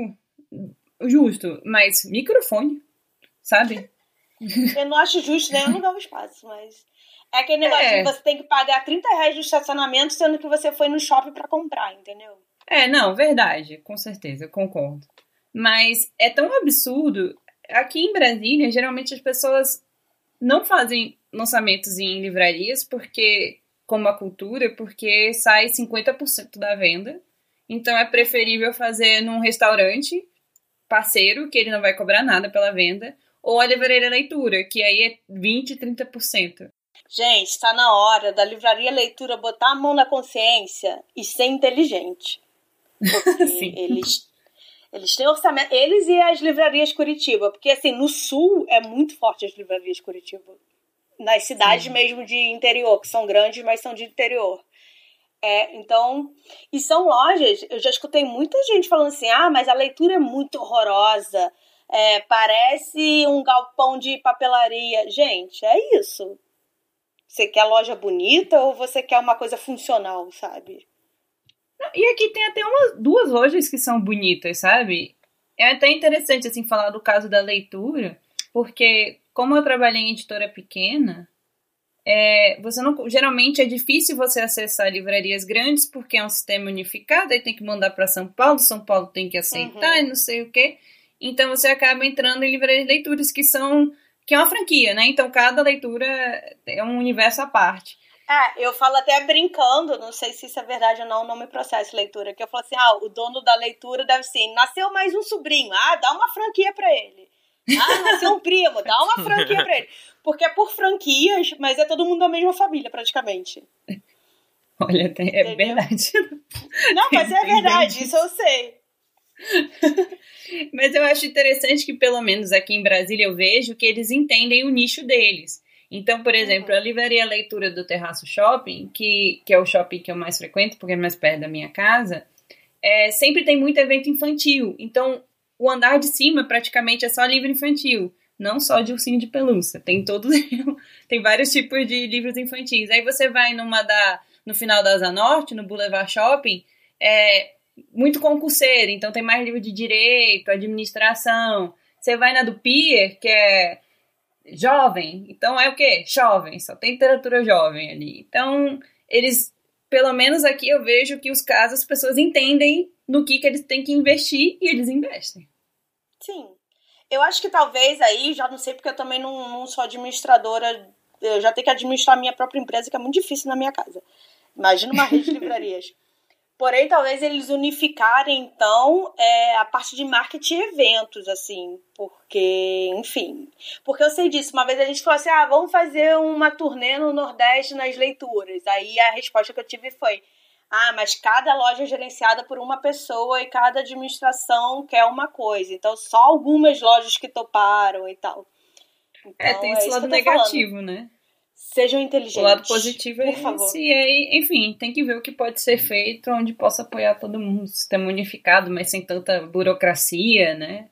justo, mas microfone, sabe? Eu não acho justo nem alugar o espaço, mas. É aquele negócio é. que você tem que pagar 30 reais de estacionamento, sendo que você foi no shopping para comprar, entendeu? É, não, verdade, com certeza, concordo. Mas é tão absurdo. Aqui em Brasília, geralmente as pessoas não fazem lançamentos em livrarias porque, como a cultura, porque sai 50% da venda. Então é preferível fazer num restaurante parceiro, que ele não vai cobrar nada pela venda, ou a livraria leitura, que aí é 20, 30%. Gente, está na hora da livraria leitura botar a mão na consciência e ser inteligente. Porque eles Eles têm orçamento. Eles e as livrarias Curitiba. Porque, assim, no sul é muito forte as livrarias Curitiba. Nas cidades Sim. mesmo de interior, que são grandes, mas são de interior. É, então, e são lojas, eu já escutei muita gente falando assim: ah, mas a leitura é muito horrorosa, é, parece um galpão de papelaria. Gente, é isso. Você quer loja bonita ou você quer uma coisa funcional, sabe? E aqui tem até umas duas lojas que são bonitas, sabe? É até interessante assim falar do caso da leitura, porque como eu trabalhei em editora pequena, é, você não geralmente é difícil você acessar livrarias grandes porque é um sistema unificado, aí tem que mandar para São Paulo, São Paulo tem que aceitar uhum. e não sei o quê. Então você acaba entrando em livrarias de leituras que são que é uma franquia, né? Então cada leitura é um universo à parte. É, eu falo até brincando, não sei se isso é verdade ou não, não me processo leitura, que eu falo assim, ah, o dono da leitura deve ser, nasceu mais um sobrinho, ah, dá uma franquia para ele. Ah, nasceu um primo, dá uma franquia pra ele. Porque é por franquias, mas é todo mundo da mesma família, praticamente. Olha, é Entendeu? verdade. Não, mas é verdade, isso eu sei. Mas eu acho interessante que, pelo menos aqui em Brasília, eu vejo que eles entendem o nicho deles. Então, por exemplo, uhum. a livraria Leitura do Terraço Shopping, que, que é o shopping que eu mais frequento, porque é mais perto da minha casa, é, sempre tem muito evento infantil. Então, o andar de cima praticamente é só livro infantil. Não só de ursinho de pelúcia. Tem todos. tem vários tipos de livros infantis. Aí você vai numa da. no final da Asa Norte, no Boulevard Shopping, é, muito concurseiro, então tem mais livro de direito, administração. Você vai na do Pier, que é jovem, então é o quê? Jovem, só tem literatura jovem ali. Então, eles, pelo menos aqui eu vejo que os casos as pessoas entendem no que, que eles têm que investir e eles investem. Sim. Eu acho que talvez aí, já não sei porque eu também não, não sou administradora, eu já tenho que administrar a minha própria empresa, que é muito difícil na minha casa. Imagina uma rede de livrarias. Porém, talvez eles unificarem, então, é, a parte de marketing e eventos, assim, porque, enfim. Porque eu sei disso. Uma vez a gente falou assim: ah, vamos fazer uma turnê no Nordeste nas leituras. Aí a resposta que eu tive foi: ah, mas cada loja é gerenciada por uma pessoa e cada administração quer uma coisa. Então, só algumas lojas que toparam e tal. Então, é, tem esse é lado negativo, falando. né? Sejam inteligentes. O lado positivo é esse. Favor. E aí, enfim, tem que ver o que pode ser feito onde possa apoiar todo mundo. Sistema unificado, mas sem tanta burocracia, né?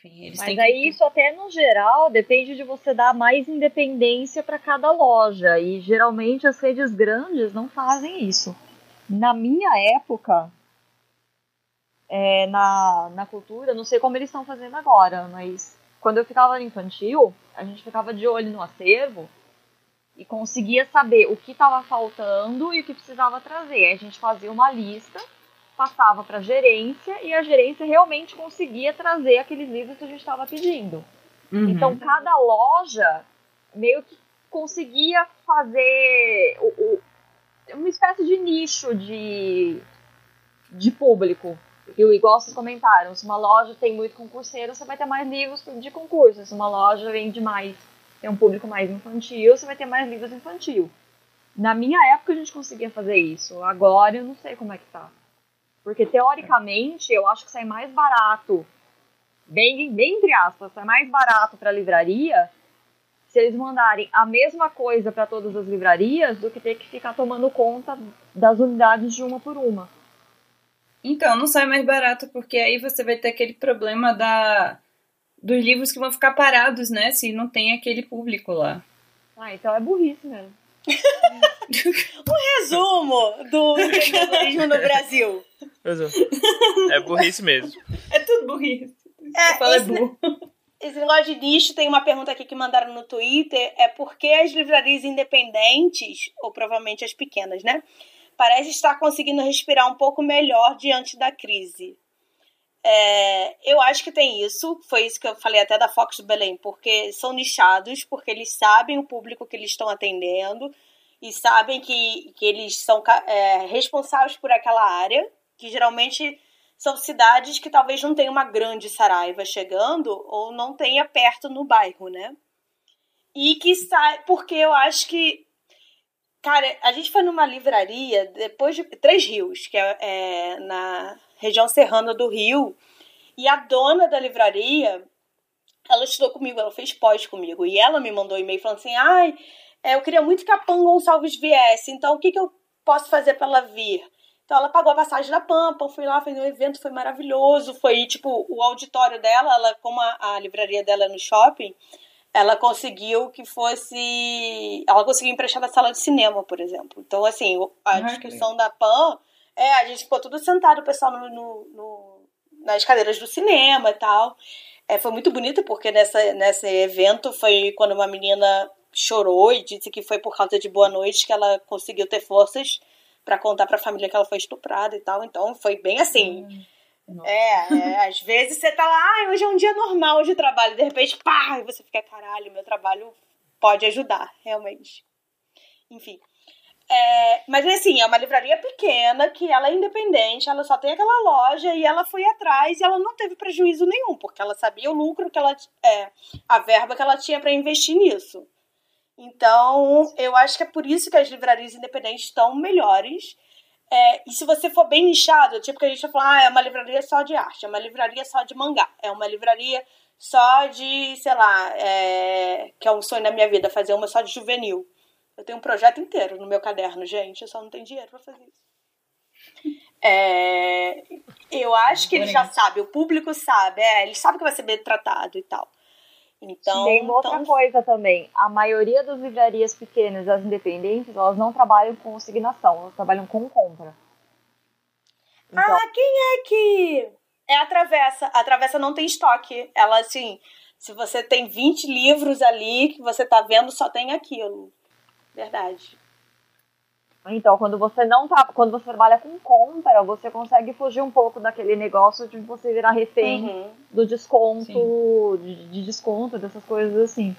Enfim, eles Mas aí que... isso até no geral depende de você dar mais independência para cada loja e geralmente as redes grandes não fazem isso. Na minha época, é, na, na cultura, não sei como eles estão fazendo agora, mas quando eu ficava no infantil, a gente ficava de olho no acervo e conseguia saber o que estava faltando e o que precisava trazer. Aí a gente fazia uma lista, passava para a gerência e a gerência realmente conseguia trazer aqueles livros que a gente estava pedindo. Uhum. Então cada loja meio que conseguia fazer o, o, uma espécie de nicho de, de público. E igual vocês comentaram, se uma loja tem muito concurseiro, você vai ter mais livros de concurso. Se uma loja vende mais tem um público mais infantil, você vai ter mais livros infantil. Na minha época a gente conseguia fazer isso. Agora eu não sei como é que tá. Porque teoricamente eu acho que sai mais barato, bem, bem entre aspas, sai mais barato para a livraria se eles mandarem a mesma coisa para todas as livrarias do que ter que ficar tomando conta das unidades de uma por uma. Então, não sai mais barato porque aí você vai ter aquele problema da dos livros que vão ficar parados, né? Se não tem aquele público lá. Ah, então é burrice mesmo. Um resumo do empreendedorismo no Brasil. É burrice mesmo. É tudo burrice. É, fala esse, é burro. Esse negócio de nicho, tem uma pergunta aqui que mandaram no Twitter, é por que as livrarias independentes, ou provavelmente as pequenas, né? Parece estar conseguindo respirar um pouco melhor diante da crise. É, eu acho que tem isso. Foi isso que eu falei até da Fox do Belém, porque são nichados, porque eles sabem o público que eles estão atendendo e sabem que, que eles são é, responsáveis por aquela área, que geralmente são cidades que talvez não tenham uma grande Saraiva chegando ou não tenha perto no bairro, né? E que sai, porque eu acho que Cara, a gente foi numa livraria depois de Três Rios, que é, é na região serrana do Rio, e a dona da livraria, ela estudou comigo, ela fez pós comigo, e ela me mandou um e-mail falando assim: ai, é, eu queria muito que a Pam Gonçalves viesse, então o que, que eu posso fazer para ela vir? Então ela pagou a passagem da Pampa, fui lá, fez um evento, foi maravilhoso. Foi tipo o auditório dela, ela, como a, a livraria dela é no shopping, ela conseguiu que fosse. Ela conseguiu emprestar na sala de cinema, por exemplo. Então, assim, a descrição da Pan é, a gente ficou tudo sentado, o pessoal no, no, no, nas cadeiras do cinema e tal. É, foi muito bonito, porque nessa, nesse evento foi quando uma menina chorou e disse que foi por causa de Boa Noite que ela conseguiu ter forças para contar para a família que ela foi estuprada e tal. Então foi bem assim. Hum, é, é, às vezes você tá lá, ah, hoje é um dia normal de trabalho, de repente, pá, e você fica, caralho, meu trabalho pode ajudar, realmente. Enfim. É, mas assim, é uma livraria pequena, que ela é independente, ela só tem aquela loja e ela foi atrás e ela não teve prejuízo nenhum, porque ela sabia o lucro que ela. É, a verba que ela tinha para investir nisso. Então, eu acho que é por isso que as livrarias independentes estão melhores. É, e se você for bem nichado, tipo que a gente vai falar, ah, é uma livraria só de arte, é uma livraria só de mangá, é uma livraria só de, sei lá, é, que é um sonho na minha vida, fazer uma só de juvenil. Eu tenho um projeto inteiro no meu caderno, gente, eu só não tenho dinheiro para fazer isso. É, eu acho que ele já sabe, o público sabe, é, ele sabe que vai ser bem tratado e tal. Então, Tem uma outra então... coisa também. A maioria das livrarias pequenas, as independentes, elas não trabalham com consignação, elas trabalham com compra. Então... Ah, quem é que. É a Travessa. A Travessa não tem estoque. Ela, assim, se você tem 20 livros ali que você tá vendo, só tem aquilo. Verdade. Então, quando você não tá, quando você trabalha com compra, você consegue fugir um pouco daquele negócio de você virar refém uhum. do desconto, de, de, desconto, dessas coisas assim.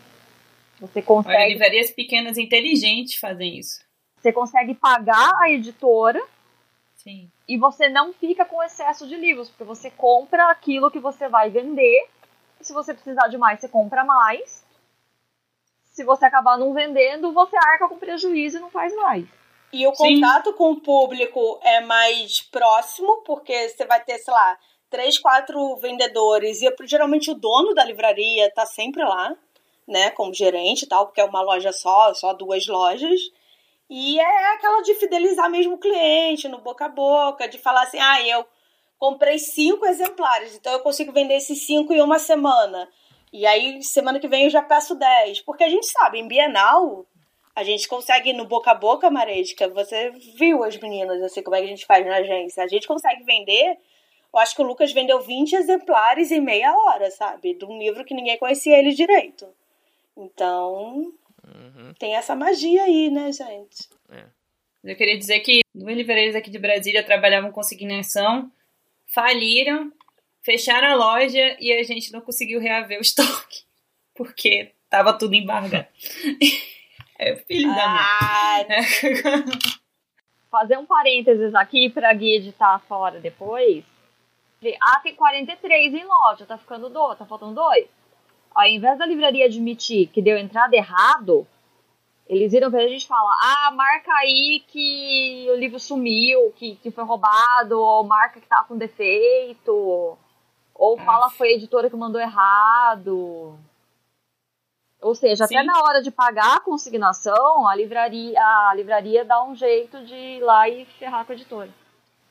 Você consegue. Olha, livrarias pequenas inteligentes fazem isso. Você consegue pagar a editora. Sim. E você não fica com excesso de livros, porque você compra aquilo que você vai vender. E se você precisar de mais, você compra mais. Se você acabar não vendendo, você arca com prejuízo e não faz mais. E o contato Sim. com o público é mais próximo, porque você vai ter, sei lá, três, quatro vendedores. E geralmente o dono da livraria tá sempre lá, né? Como gerente e tal, porque é uma loja só, só duas lojas. E é aquela de fidelizar mesmo o cliente, no boca a boca, de falar assim, ah, eu comprei cinco exemplares, então eu consigo vender esses cinco em uma semana. E aí, semana que vem eu já peço dez. Porque a gente sabe, em Bienal, a gente consegue no boca a boca, Maresca. Você viu as meninas, assim, como é que a gente faz na agência. A gente consegue vender. Eu acho que o Lucas vendeu 20 exemplares em meia hora, sabe? De um livro que ninguém conhecia ele direito. Então, uhum. tem essa magia aí, né, gente? É. Eu queria dizer que duas livrarias aqui de Brasília trabalhavam com consignação, faliram, fecharam a loja e a gente não conseguiu reaver o estoque, porque tava tudo embargado. É filho da mãe. Fazer um parênteses aqui pra Gui editar fora depois. Ah, tem 43 em loja, tá ficando dois, tá faltando dois. Ao invés da livraria admitir que deu entrada errado, eles viram pra gente falar, ah, marca aí que o livro sumiu, que, que foi roubado, ou marca que tava com defeito, ou fala que foi a editora que mandou errado. Ou seja, Sim. até na hora de pagar a consignação, a livraria, a livraria dá um jeito de ir lá e ferrar com a editora.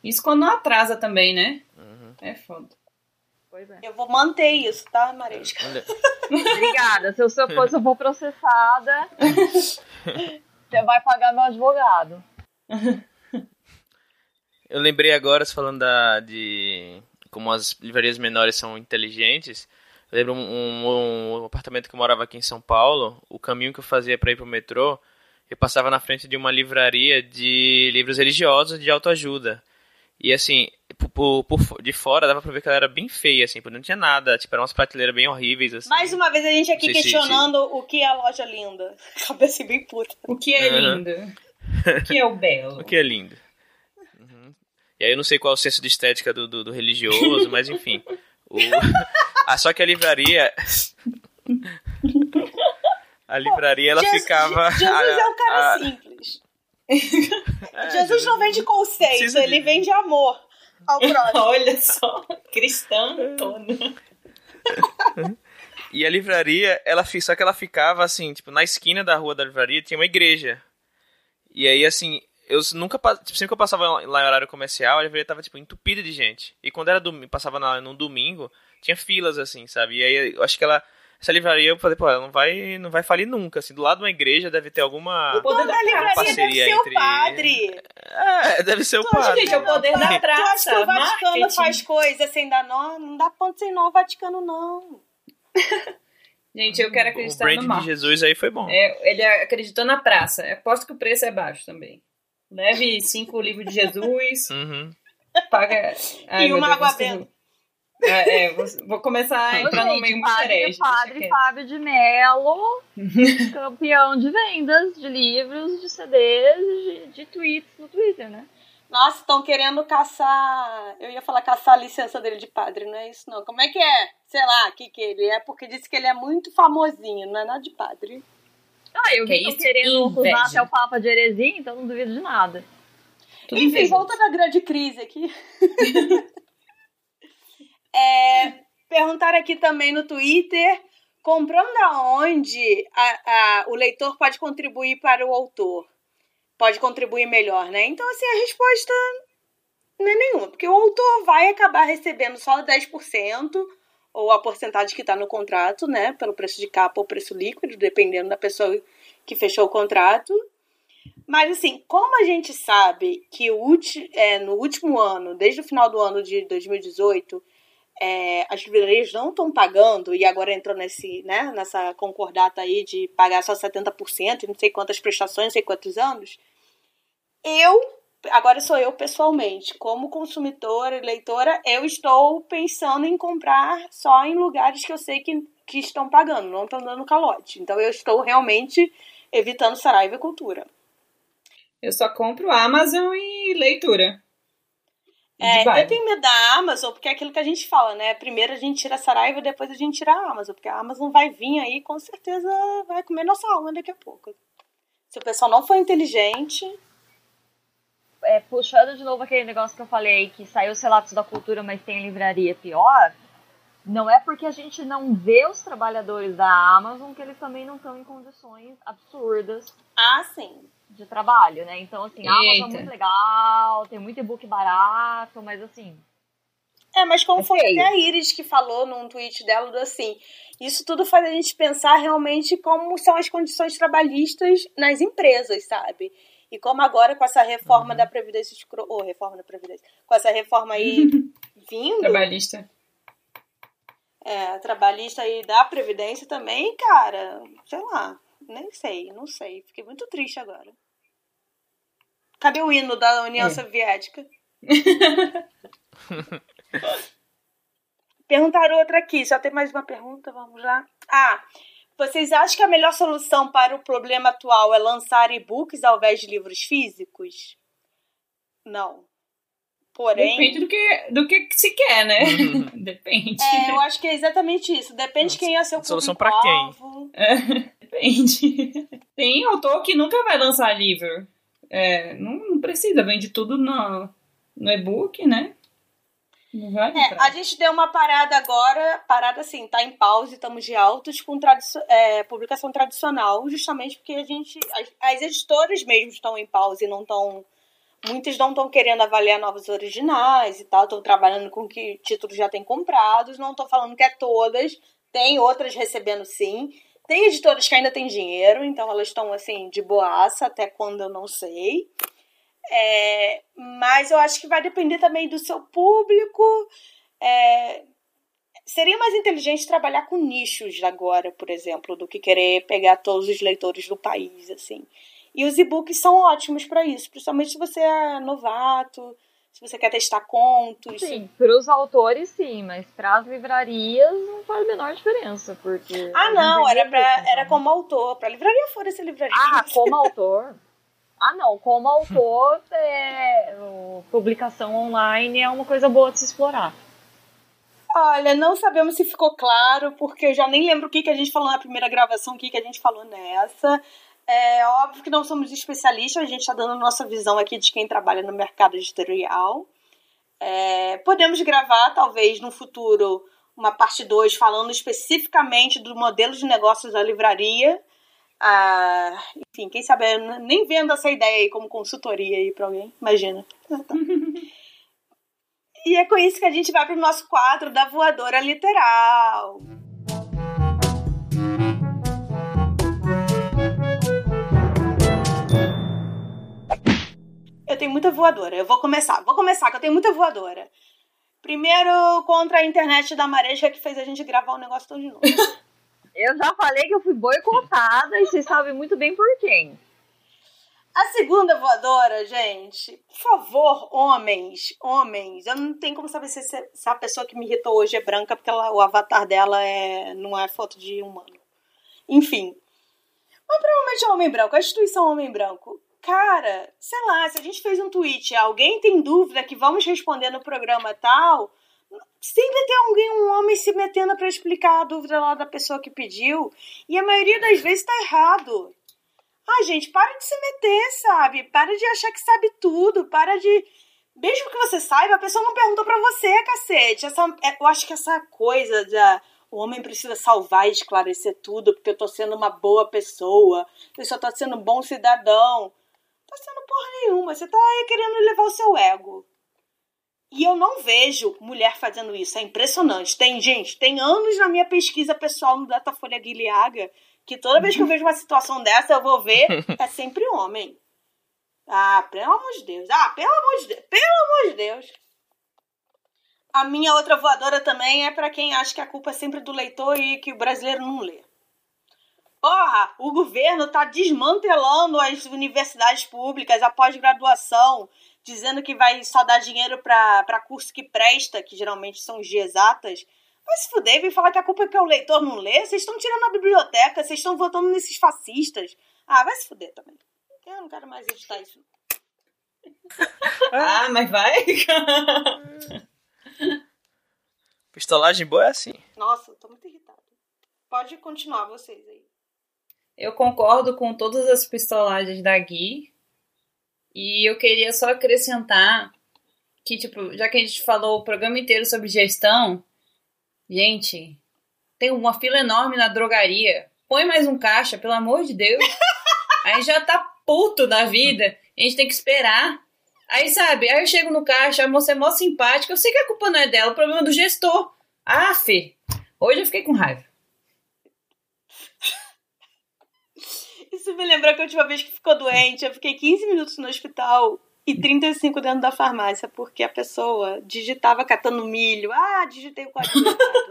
Isso quando não atrasa também, né? Uhum. É foda. Pois é. Eu vou manter isso, tá, Maresca? Obrigada. Se eu, se eu for, se eu for processada, você vai pagar meu advogado. Eu lembrei agora, falando da, de como as livrarias menores são inteligentes, eu lembro um, um, um, apartamento que eu morava aqui em São Paulo, o caminho que eu fazia para ir pro metrô, eu passava na frente de uma livraria de livros religiosos de autoajuda. E assim, por, por, de fora dava pra ver que ela era bem feia, assim, porque não tinha nada, tipo, eram umas prateleiras bem horríveis, assim. Mais uma vez a gente aqui questionando se, se... o que é a loja linda. Cabeça bem puta. O que é uhum. lindo? o que é o belo? o que é lindo? E aí eu não sei qual é o senso de estética do, do, do religioso, mas enfim. O... Ah, só que a livraria. a livraria, ela Jesus, ficava. Jesus a, é um cara a... simples. É, Jesus não vende conceito, ele de... vende amor ao próximo. Olha só, cristã Antônia. e a livraria, ela só que ela ficava assim, tipo, na esquina da rua da livraria tinha uma igreja. E aí, assim, eu nunca tipo, sempre que eu passava lá em horário comercial, a livraria tava tipo entupida de gente. E quando era domingo, passava lá num domingo, tinha filas assim, sabe? E aí eu acho que ela essa livraria eu falei, pô, ela não vai, não vai falir nunca. Assim, do lado de uma igreja deve ter alguma. O poder da livraria deve ser entre... o padre. É, deve ser o tu padre. Gente, é o poder da praça. Tu acha que o Vaticano marketing. faz coisa sem dar nó? Não dá ponto sem nó o Vaticano, não. Gente, eu quero acreditar o no mar. de Jesus aí foi bom. É, ele acreditou na praça. Aposto que o preço é baixo também. Leve cinco livros de Jesus. Uhum. Paga. Ai, e uma água benta. É, é, vou, começar a entrar no meio padre, padre Fábio de Mello, campeão de vendas de livros, de CDs, de, de tweets no Twitter, né? Nossa, estão querendo caçar. Eu ia falar caçar a licença dele de padre, não é isso não. Como é que é? Sei lá, o que, que ele é, porque disse que ele é muito famosinho, não é nada de padre. Ah, eu vi que querendo acusar até o Papa de heresia, então não duvido de nada. Tudo Enfim, voltando à grande crise aqui. É, perguntaram aqui também no Twitter, comprando aonde a, a, o leitor pode contribuir para o autor? Pode contribuir melhor, né? Então, assim, a resposta não é nenhuma, porque o autor vai acabar recebendo só 10%, ou a porcentagem que está no contrato, né? Pelo preço de capa ou preço líquido, dependendo da pessoa que fechou o contrato. Mas, assim, como a gente sabe que é, no último ano, desde o final do ano de 2018, é, as livrarias não estão pagando, e agora entrou nesse, né, nessa concordata aí de pagar só 70%, não sei quantas prestações, não sei quantos anos, eu, agora sou eu pessoalmente, como consumidora e leitora, eu estou pensando em comprar só em lugares que eu sei que, que estão pagando, não estão dando calote. Então eu estou realmente evitando Saraiva e Cultura. Eu só compro Amazon e leitura. É, eu tenho medo da Amazon, porque é aquilo que a gente fala, né? Primeiro a gente tira a Saraiva, depois a gente tira a Amazon, porque a Amazon vai vir aí com certeza vai comer nossa alma daqui a pouco. Se o pessoal não for inteligente. É, puxando de novo aquele negócio que eu falei, que saiu os relatos da cultura, mas tem livraria pior, não é porque a gente não vê os trabalhadores da Amazon que eles também não estão em condições absurdas. Ah, sim de trabalho, né? Então, assim, a Amazon é muito legal, tem muito e-book barato, mas assim. É, mas como é foi feio. até a Iris que falou num tweet dela, do assim, isso tudo faz a gente pensar realmente como são as condições trabalhistas nas empresas, sabe? E como agora com essa reforma uhum. da Previdência, ou oh, reforma da Previdência, com essa reforma aí vindo. Trabalhista. É, trabalhista aí da Previdência também, cara, sei lá. Nem sei, não sei. Fiquei muito triste agora. Cadê o hino da União é. Soviética? Perguntaram outra aqui, só tem mais uma pergunta, vamos lá. Ah, vocês acham que a melhor solução para o problema atual é lançar e-books ao invés de livros físicos? Não. Porém. Depende do que, do que se quer, né? Depende. É, eu acho que é exatamente isso. Depende de quem é seu Solução para quem? É, depende. Tem autor que nunca vai lançar livro. É, não, não, precisa, vende tudo no, no e-book, né? Vai é, a gente deu uma parada agora, parada assim, tá em pausa, estamos de altos com tradi é, publicação tradicional, justamente porque a gente. As, as editoras mesmo estão em pausa e não estão Muitas não estão querendo avaliar novos originais e tal, estão trabalhando com que títulos já têm comprados. Não estou falando que é todas, tem outras recebendo sim. Tem editoras que ainda têm dinheiro, então elas estão assim de boaça até quando eu não sei. É, mas eu acho que vai depender também do seu público. É, seria mais inteligente trabalhar com nichos agora, por exemplo, do que querer pegar todos os leitores do país, assim. E os e-books são ótimos para isso, principalmente se você é novato, se você quer testar contos. Sim, para os autores sim, mas para as livrarias não faz a menor diferença, porque Ah, não, era para era como autor, para livraria fora essa livraria. Ah, como autor. Ah, não, como autor, é, publicação online é uma coisa boa de se explorar. Olha, não sabemos se ficou claro, porque eu já nem lembro o que, que a gente falou na primeira gravação, o que, que a gente falou nessa. É óbvio que não somos especialistas, a gente está dando a nossa visão aqui de quem trabalha no mercado editorial. É, podemos gravar, talvez, no futuro, uma parte 2 falando especificamente do modelo de negócios da livraria. Ah, enfim, quem sabe, nem vendo essa ideia aí como consultoria aí para alguém, imagina. E é com isso que a gente vai para o nosso quadro da voadora literal. Eu tenho muita voadora. Eu vou começar. Vou começar, que eu tenho muita voadora. Primeiro, contra a internet da Maresca, que fez a gente gravar o negócio todo de novo. eu já falei que eu fui boicotada e vocês sabem muito bem por quem. A segunda voadora, gente, por favor, homens, homens, eu não tenho como saber se, se a pessoa que me irritou hoje é branca, porque ela, o avatar dela é, não é foto de humano. Enfim. Mas provavelmente é homem branco, a instituição homem branco cara, sei lá, se a gente fez um tweet, alguém tem dúvida que vamos responder no programa tal, sempre tem alguém, um homem se metendo para explicar a dúvida lá da pessoa que pediu, e a maioria das vezes tá errado. Ah, gente, para de se meter, sabe? Para de achar que sabe tudo, para de mesmo que você saiba, a pessoa não perguntou para você, cacete. Essa, é, eu acho que essa coisa da o homem precisa salvar e esclarecer tudo, porque eu tô sendo uma boa pessoa, eu só tô sendo um bom cidadão. Tá sendo porra nenhuma. Você tá aí querendo levar o seu ego. E eu não vejo mulher fazendo isso. É impressionante. Tem, gente, tem anos na minha pesquisa pessoal no Datafolha Guilhaga que toda vez que eu vejo uma situação dessa, eu vou ver, é sempre homem. Ah, pelo amor de Deus. Ah, pelo amor de Deus. Pelo amor de Deus. A minha outra voadora também é para quem acha que a culpa é sempre do leitor e que o brasileiro não lê. Porra, o governo tá desmantelando as universidades públicas, a pós-graduação, dizendo que vai só dar dinheiro para curso que presta, que geralmente são de exatas. Vai se fuder, vem falar que a culpa é que o leitor não lê. Vocês estão tirando a biblioteca, vocês estão votando nesses fascistas. Ah, vai se fuder também. Eu não quero mais editar isso. ah, mas vai. Pistolagem boa é assim. Nossa, eu tô muito irritada. Pode continuar vocês aí. Eu concordo com todas as pistolagens da Gui. E eu queria só acrescentar que, tipo, já que a gente falou o programa inteiro sobre gestão, gente, tem uma fila enorme na drogaria. Põe mais um caixa, pelo amor de Deus. Aí já tá puto da vida. A gente tem que esperar. Aí, sabe, aí eu chego no caixa, a moça é mó simpática. Eu sei que a culpa não é dela, o problema é do gestor. Ah, Fê. Hoje eu fiquei com raiva. Isso me lembrou que a última vez que ficou doente, eu fiquei 15 minutos no hospital e 35 dentro da farmácia, porque a pessoa digitava catando milho. Ah, digitei o código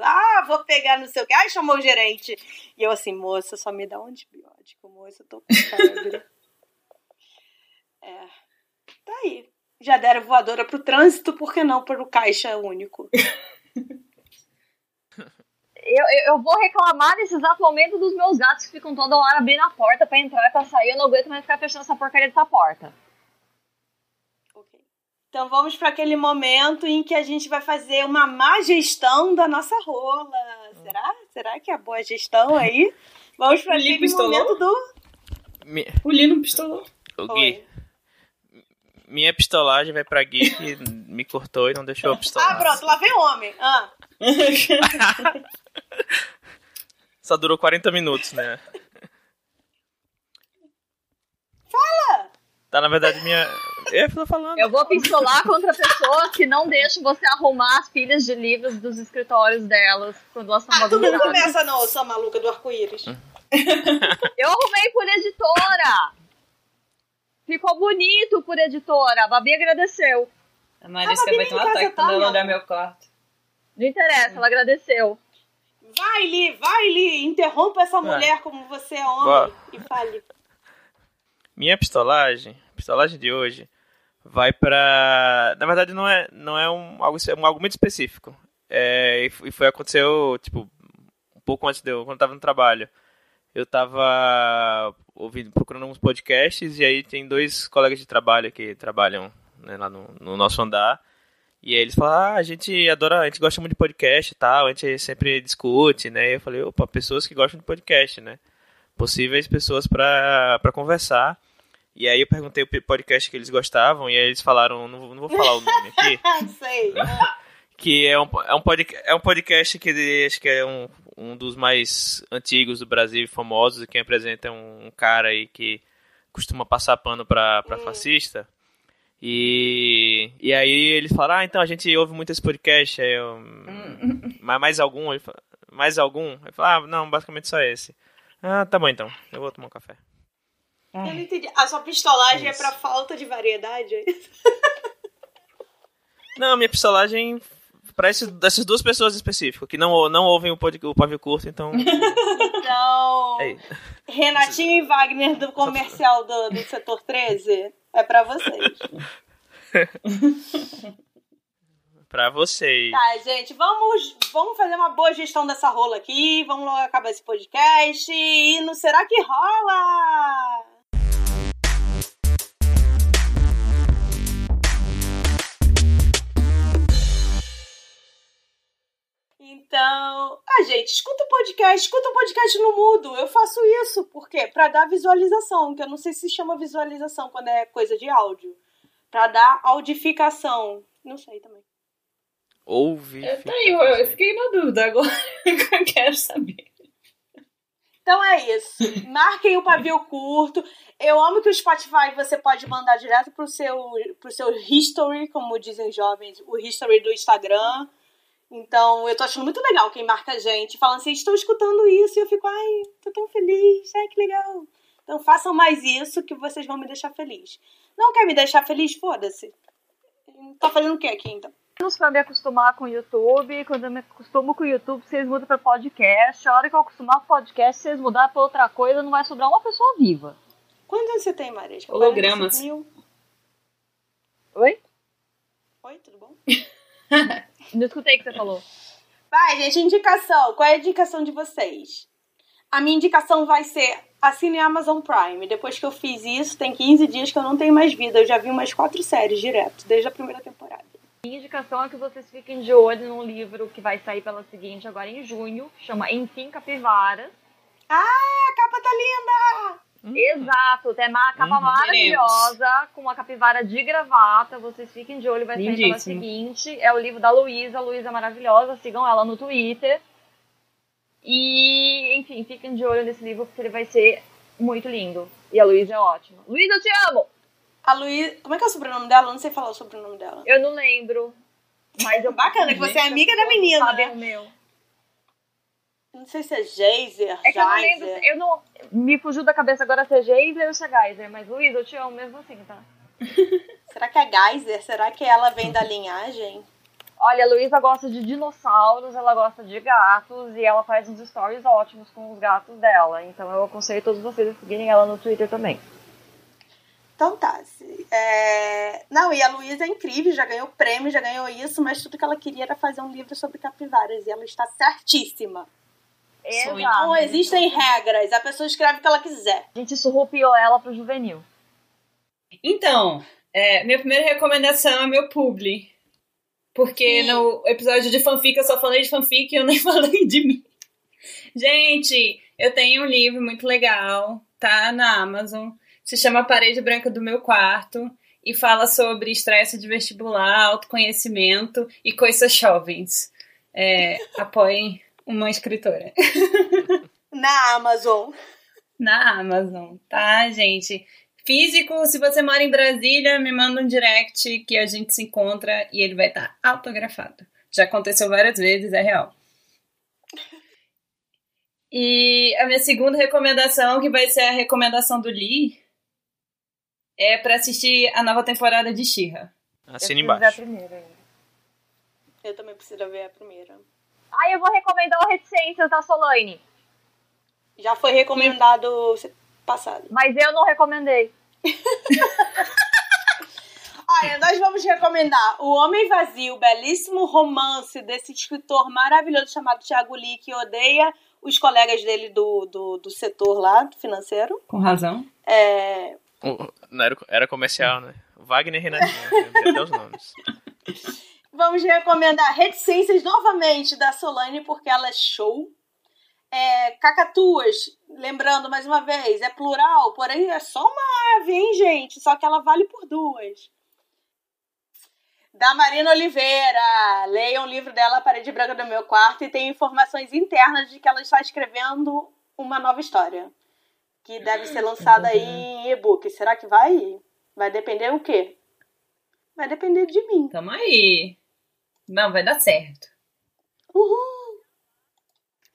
Ah, vou pegar no seu. Ah, chamou o gerente. E eu assim, moça, só me dá um antibiótico, moça, eu tô com febre. é. Tá aí. Já deram voadora pro trânsito, por que não pro caixa único? Eu, eu, vou reclamar nesse exato momento dos meus gatos que ficam toda hora abrindo a porta para entrar e pra sair. Eu não aguento mais ficar fechando essa porcaria dessa porta. Ok. Então vamos para aquele momento em que a gente vai fazer uma má gestão da nossa rola. Será? Será que é boa gestão aí? Vamos para aquele pistolou? momento do. Mi... O Lino pistolou. O Gui. Minha pistolagem vai pra Gui que me cortou e não deixou a pistolar. Ah, pronto, lá vem o homem. Ah. Só durou 40 minutos, né? Fala! Tá, na verdade, minha. Eu tô falando. Eu vou pistolar contra pessoas que não deixam você arrumar as pilhas de livros dos escritórios delas quando elas estão Ah, tu não começa não, sua maluca do arco-íris. Eu arrumei por editora! Ficou bonito por editora. A Babi agradeceu. A Marisca vai ter um ataque quando ela olhar meu quarto. Não interessa, ela agradeceu. Vai, Li, vai, Li. Interrompa essa mulher como você é homem Boa. e fale. Minha pistolagem, pistolagem de hoje, vai pra. Na verdade, não é, não é um, algo, um, algo muito específico. É, e foi aconteceu, tipo, um pouco antes de eu, quando eu tava no trabalho. Eu tava ouvindo, procurando uns podcasts e aí tem dois colegas de trabalho que trabalham né, lá no, no nosso andar. E aí eles falam, ah, a gente adora, a gente gosta muito de podcast e tal, a gente sempre discute, né? E eu falei, opa, pessoas que gostam de podcast, né? possíveis pessoas para conversar. E aí eu perguntei o podcast que eles gostavam, e aí eles falaram, não, não vou falar o nome aqui. Sei. que é um, é um, podcast, é um podcast que acho que é um, um dos mais antigos do Brasil, famosos, e quem apresenta é um, um cara aí que costuma passar pano pra, pra hum. fascista. E, e aí eles falaram, ah, então a gente ouve muito esse podcast. Aí eu, hum. mas mais algum? Ele falou, mais algum? Eu falei, ah, não, basicamente só esse. Ah, tá bom então, eu vou tomar um café. Eu não entendi. A sua pistolagem é, é pra falta de variedade? É não, minha pistolagem para essas duas pessoas específicas, que não, não ouvem o, pod, o pavio curto, então. Então. É Renatinho e Wagner do comercial do, do setor 13 é para vocês. pra vocês. Tá, gente, vamos, vamos fazer uma boa gestão dessa rola aqui. Vamos logo acabar esse podcast. E no Será que rola? Então, ah, gente, escuta o podcast, escuta o podcast no mudo. Eu faço isso, por quê? Pra dar visualização, que eu não sei se chama visualização quando é coisa de áudio. Pra dar audificação. Não sei também. Ouve. Eu, tá aí, eu, fiquei na dúvida agora. eu quero saber. Então é isso. Marquem o pavio curto. Eu amo que o Spotify você pode mandar direto pro seu, pro seu history, como dizem jovens, o history do Instagram. Então, eu tô achando muito legal quem marca a gente, falando assim, estou escutando isso, e eu fico, ai, tô tão feliz, ai, que legal. Então, façam mais isso que vocês vão me deixar feliz. Não quer me deixar feliz? Foda-se. Tá fazendo o que aqui, então? Pra me acostumar com o YouTube, quando eu me acostumo com o YouTube, vocês mudam pra podcast. A hora que eu acostumar com podcast, vocês mudar pra outra coisa, não vai sobrar uma pessoa viva. Quantos anos você tem, Marisca? Hologramas. Mil? Oi? Oi, tudo bom? Não escutei o que você falou. Vai, gente, indicação. Qual é a indicação de vocês? A minha indicação vai ser assine a Amazon Prime. Depois que eu fiz isso, tem 15 dias que eu não tenho mais vida. Eu já vi umas quatro séries direto, desde a primeira temporada. Minha indicação é que vocês fiquem de olho num livro que vai sair pela seguinte agora em junho, chama Enfim Capivaras. Ah, a capa tá linda! Hum. Exato, tem uma capa uhum, maravilhosa, teremos. com uma capivara de gravata. Vocês fiquem de olho, vai sair pela seguinte. É o livro da Luísa. Luísa é maravilhosa, sigam ela no Twitter. E, enfim, fiquem de olho nesse livro, porque ele vai ser muito lindo. E a Luísa é ótima. Luísa, eu te amo! A Luísa. Como é que é o sobrenome dela? Eu não sei falar o sobrenome dela. Eu não lembro. Mas eu Bacana, que você é amiga da menina, né? O meu. Não sei se é Geyser, É que eu não lembro, eu não... Me fugiu da cabeça agora se é Geyser ou se é Geyser, mas Luiz, eu te amo mesmo assim, tá? Será que é Geyser? Será que ela vem da linhagem? Olha, a Luísa gosta de dinossauros, ela gosta de gatos e ela faz uns stories ótimos com os gatos dela. Então eu aconselho todos vocês a seguirem ela no Twitter também. Então tá. É... Não, e a Luísa é incrível, já ganhou prêmio, já ganhou isso, mas tudo que ela queria era fazer um livro sobre capivaras e ela está certíssima. Exato. Não existem regras, a pessoa escreve o que ela quiser. A gente surrupiou ela pro juvenil. Então, é, minha primeira recomendação é meu publi. Porque Sim. no episódio de fanfic eu só falei de fanfic e eu nem falei de mim. Gente, eu tenho um livro muito legal, tá na Amazon. Se chama Parede Branca do Meu Quarto e fala sobre estresse de vestibular, autoconhecimento e coisas jovens. É, apoiem uma escritora. Na Amazon. Na Amazon, tá, gente? Físico, se você mora em Brasília, me manda um direct que a gente se encontra e ele vai estar tá autografado. Já aconteceu várias vezes, é real. E a minha segunda recomendação, que vai ser a recomendação do Lee, é para assistir a nova temporada de She-Ra. Assina embaixo. A primeira. Eu também preciso ver a primeira. Aí eu vou recomendar o Reticências da Solane. Já foi recomendado passado. Mas eu não recomendei. Olha, nós vamos recomendar O Homem Vazio, belíssimo romance desse escritor maravilhoso chamado Thiago Lee, que odeia os colegas dele do, do, do setor lá, do financeiro. Com razão. É... Não, era, era comercial, né? Wagner Renatinho, até os nomes. Vamos recomendar Reticências novamente da Solane, porque ela é show. É, cacatuas, lembrando mais uma vez, é plural, porém é só uma ave, hein, gente? Só que ela vale por duas. Da Marina Oliveira. Leiam o livro dela, A Parede Branca do Meu Quarto, e tem informações internas de que ela está escrevendo uma nova história. Que deve ser lançada aí em e-book. Será que vai? Vai depender o quê? Vai depender de mim. Tamo aí. Não, vai dar certo. Uhul!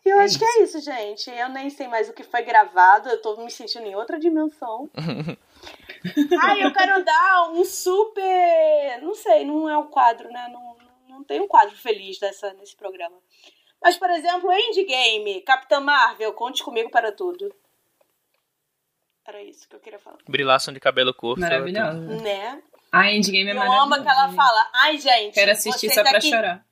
E eu é acho isso. que é isso, gente. Eu nem sei mais o que foi gravado, eu tô me sentindo em outra dimensão. Ai, eu quero dar um super. Não sei, não é um quadro, né? Não, não tem um quadro feliz dessa, nesse programa. Mas, por exemplo, Endgame, Capitã Marvel, conte comigo para tudo. Era isso que eu queria falar. Brilhação de cabelo curto. Maravilhoso. Né? A Endgame é maravilhosa. Eu amo que ela fala, ai, gente. Quero assistir só pra chorar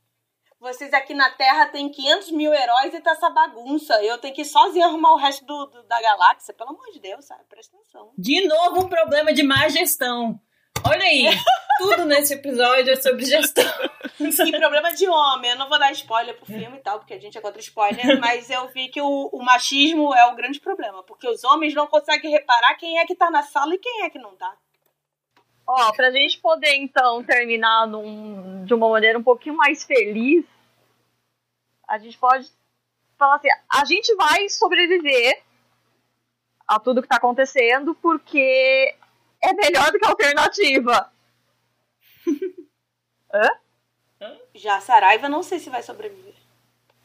vocês aqui na Terra têm 500 mil heróis e tá essa bagunça. Eu tenho que ir sozinho arrumar o resto do, do, da galáxia. Pelo amor de Deus, sabe? Presta atenção. De novo um problema de má gestão. Olha aí, tudo nesse episódio é sobre gestão. E problema de homem. Eu não vou dar spoiler pro filme e tal, porque a gente é contra spoiler, mas eu vi que o, o machismo é o grande problema. Porque os homens não conseguem reparar quem é que tá na sala e quem é que não tá. Ó, pra gente poder então terminar num, de uma maneira um pouquinho mais feliz, a gente pode falar assim: a gente vai sobreviver a tudo que tá acontecendo porque é melhor do que a alternativa. Hã? Já Saraiva, não sei se vai sobreviver.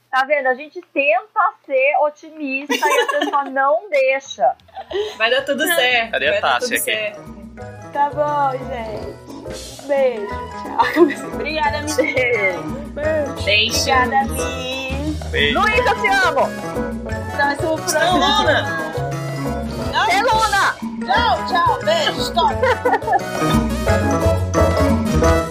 Tá vendo? A gente tenta ser otimista e a pessoa não deixa. Vai dar tudo certo. Cadê a Tássia aqui? Certo. Tá bom, gente. Beijo, tchau. Obrigada, menina. Beijo. Obrigada, Mi. Luiz, eu te amo. Então, esse é. Luna. Luna. Tchau, tchau. Beijo, stop.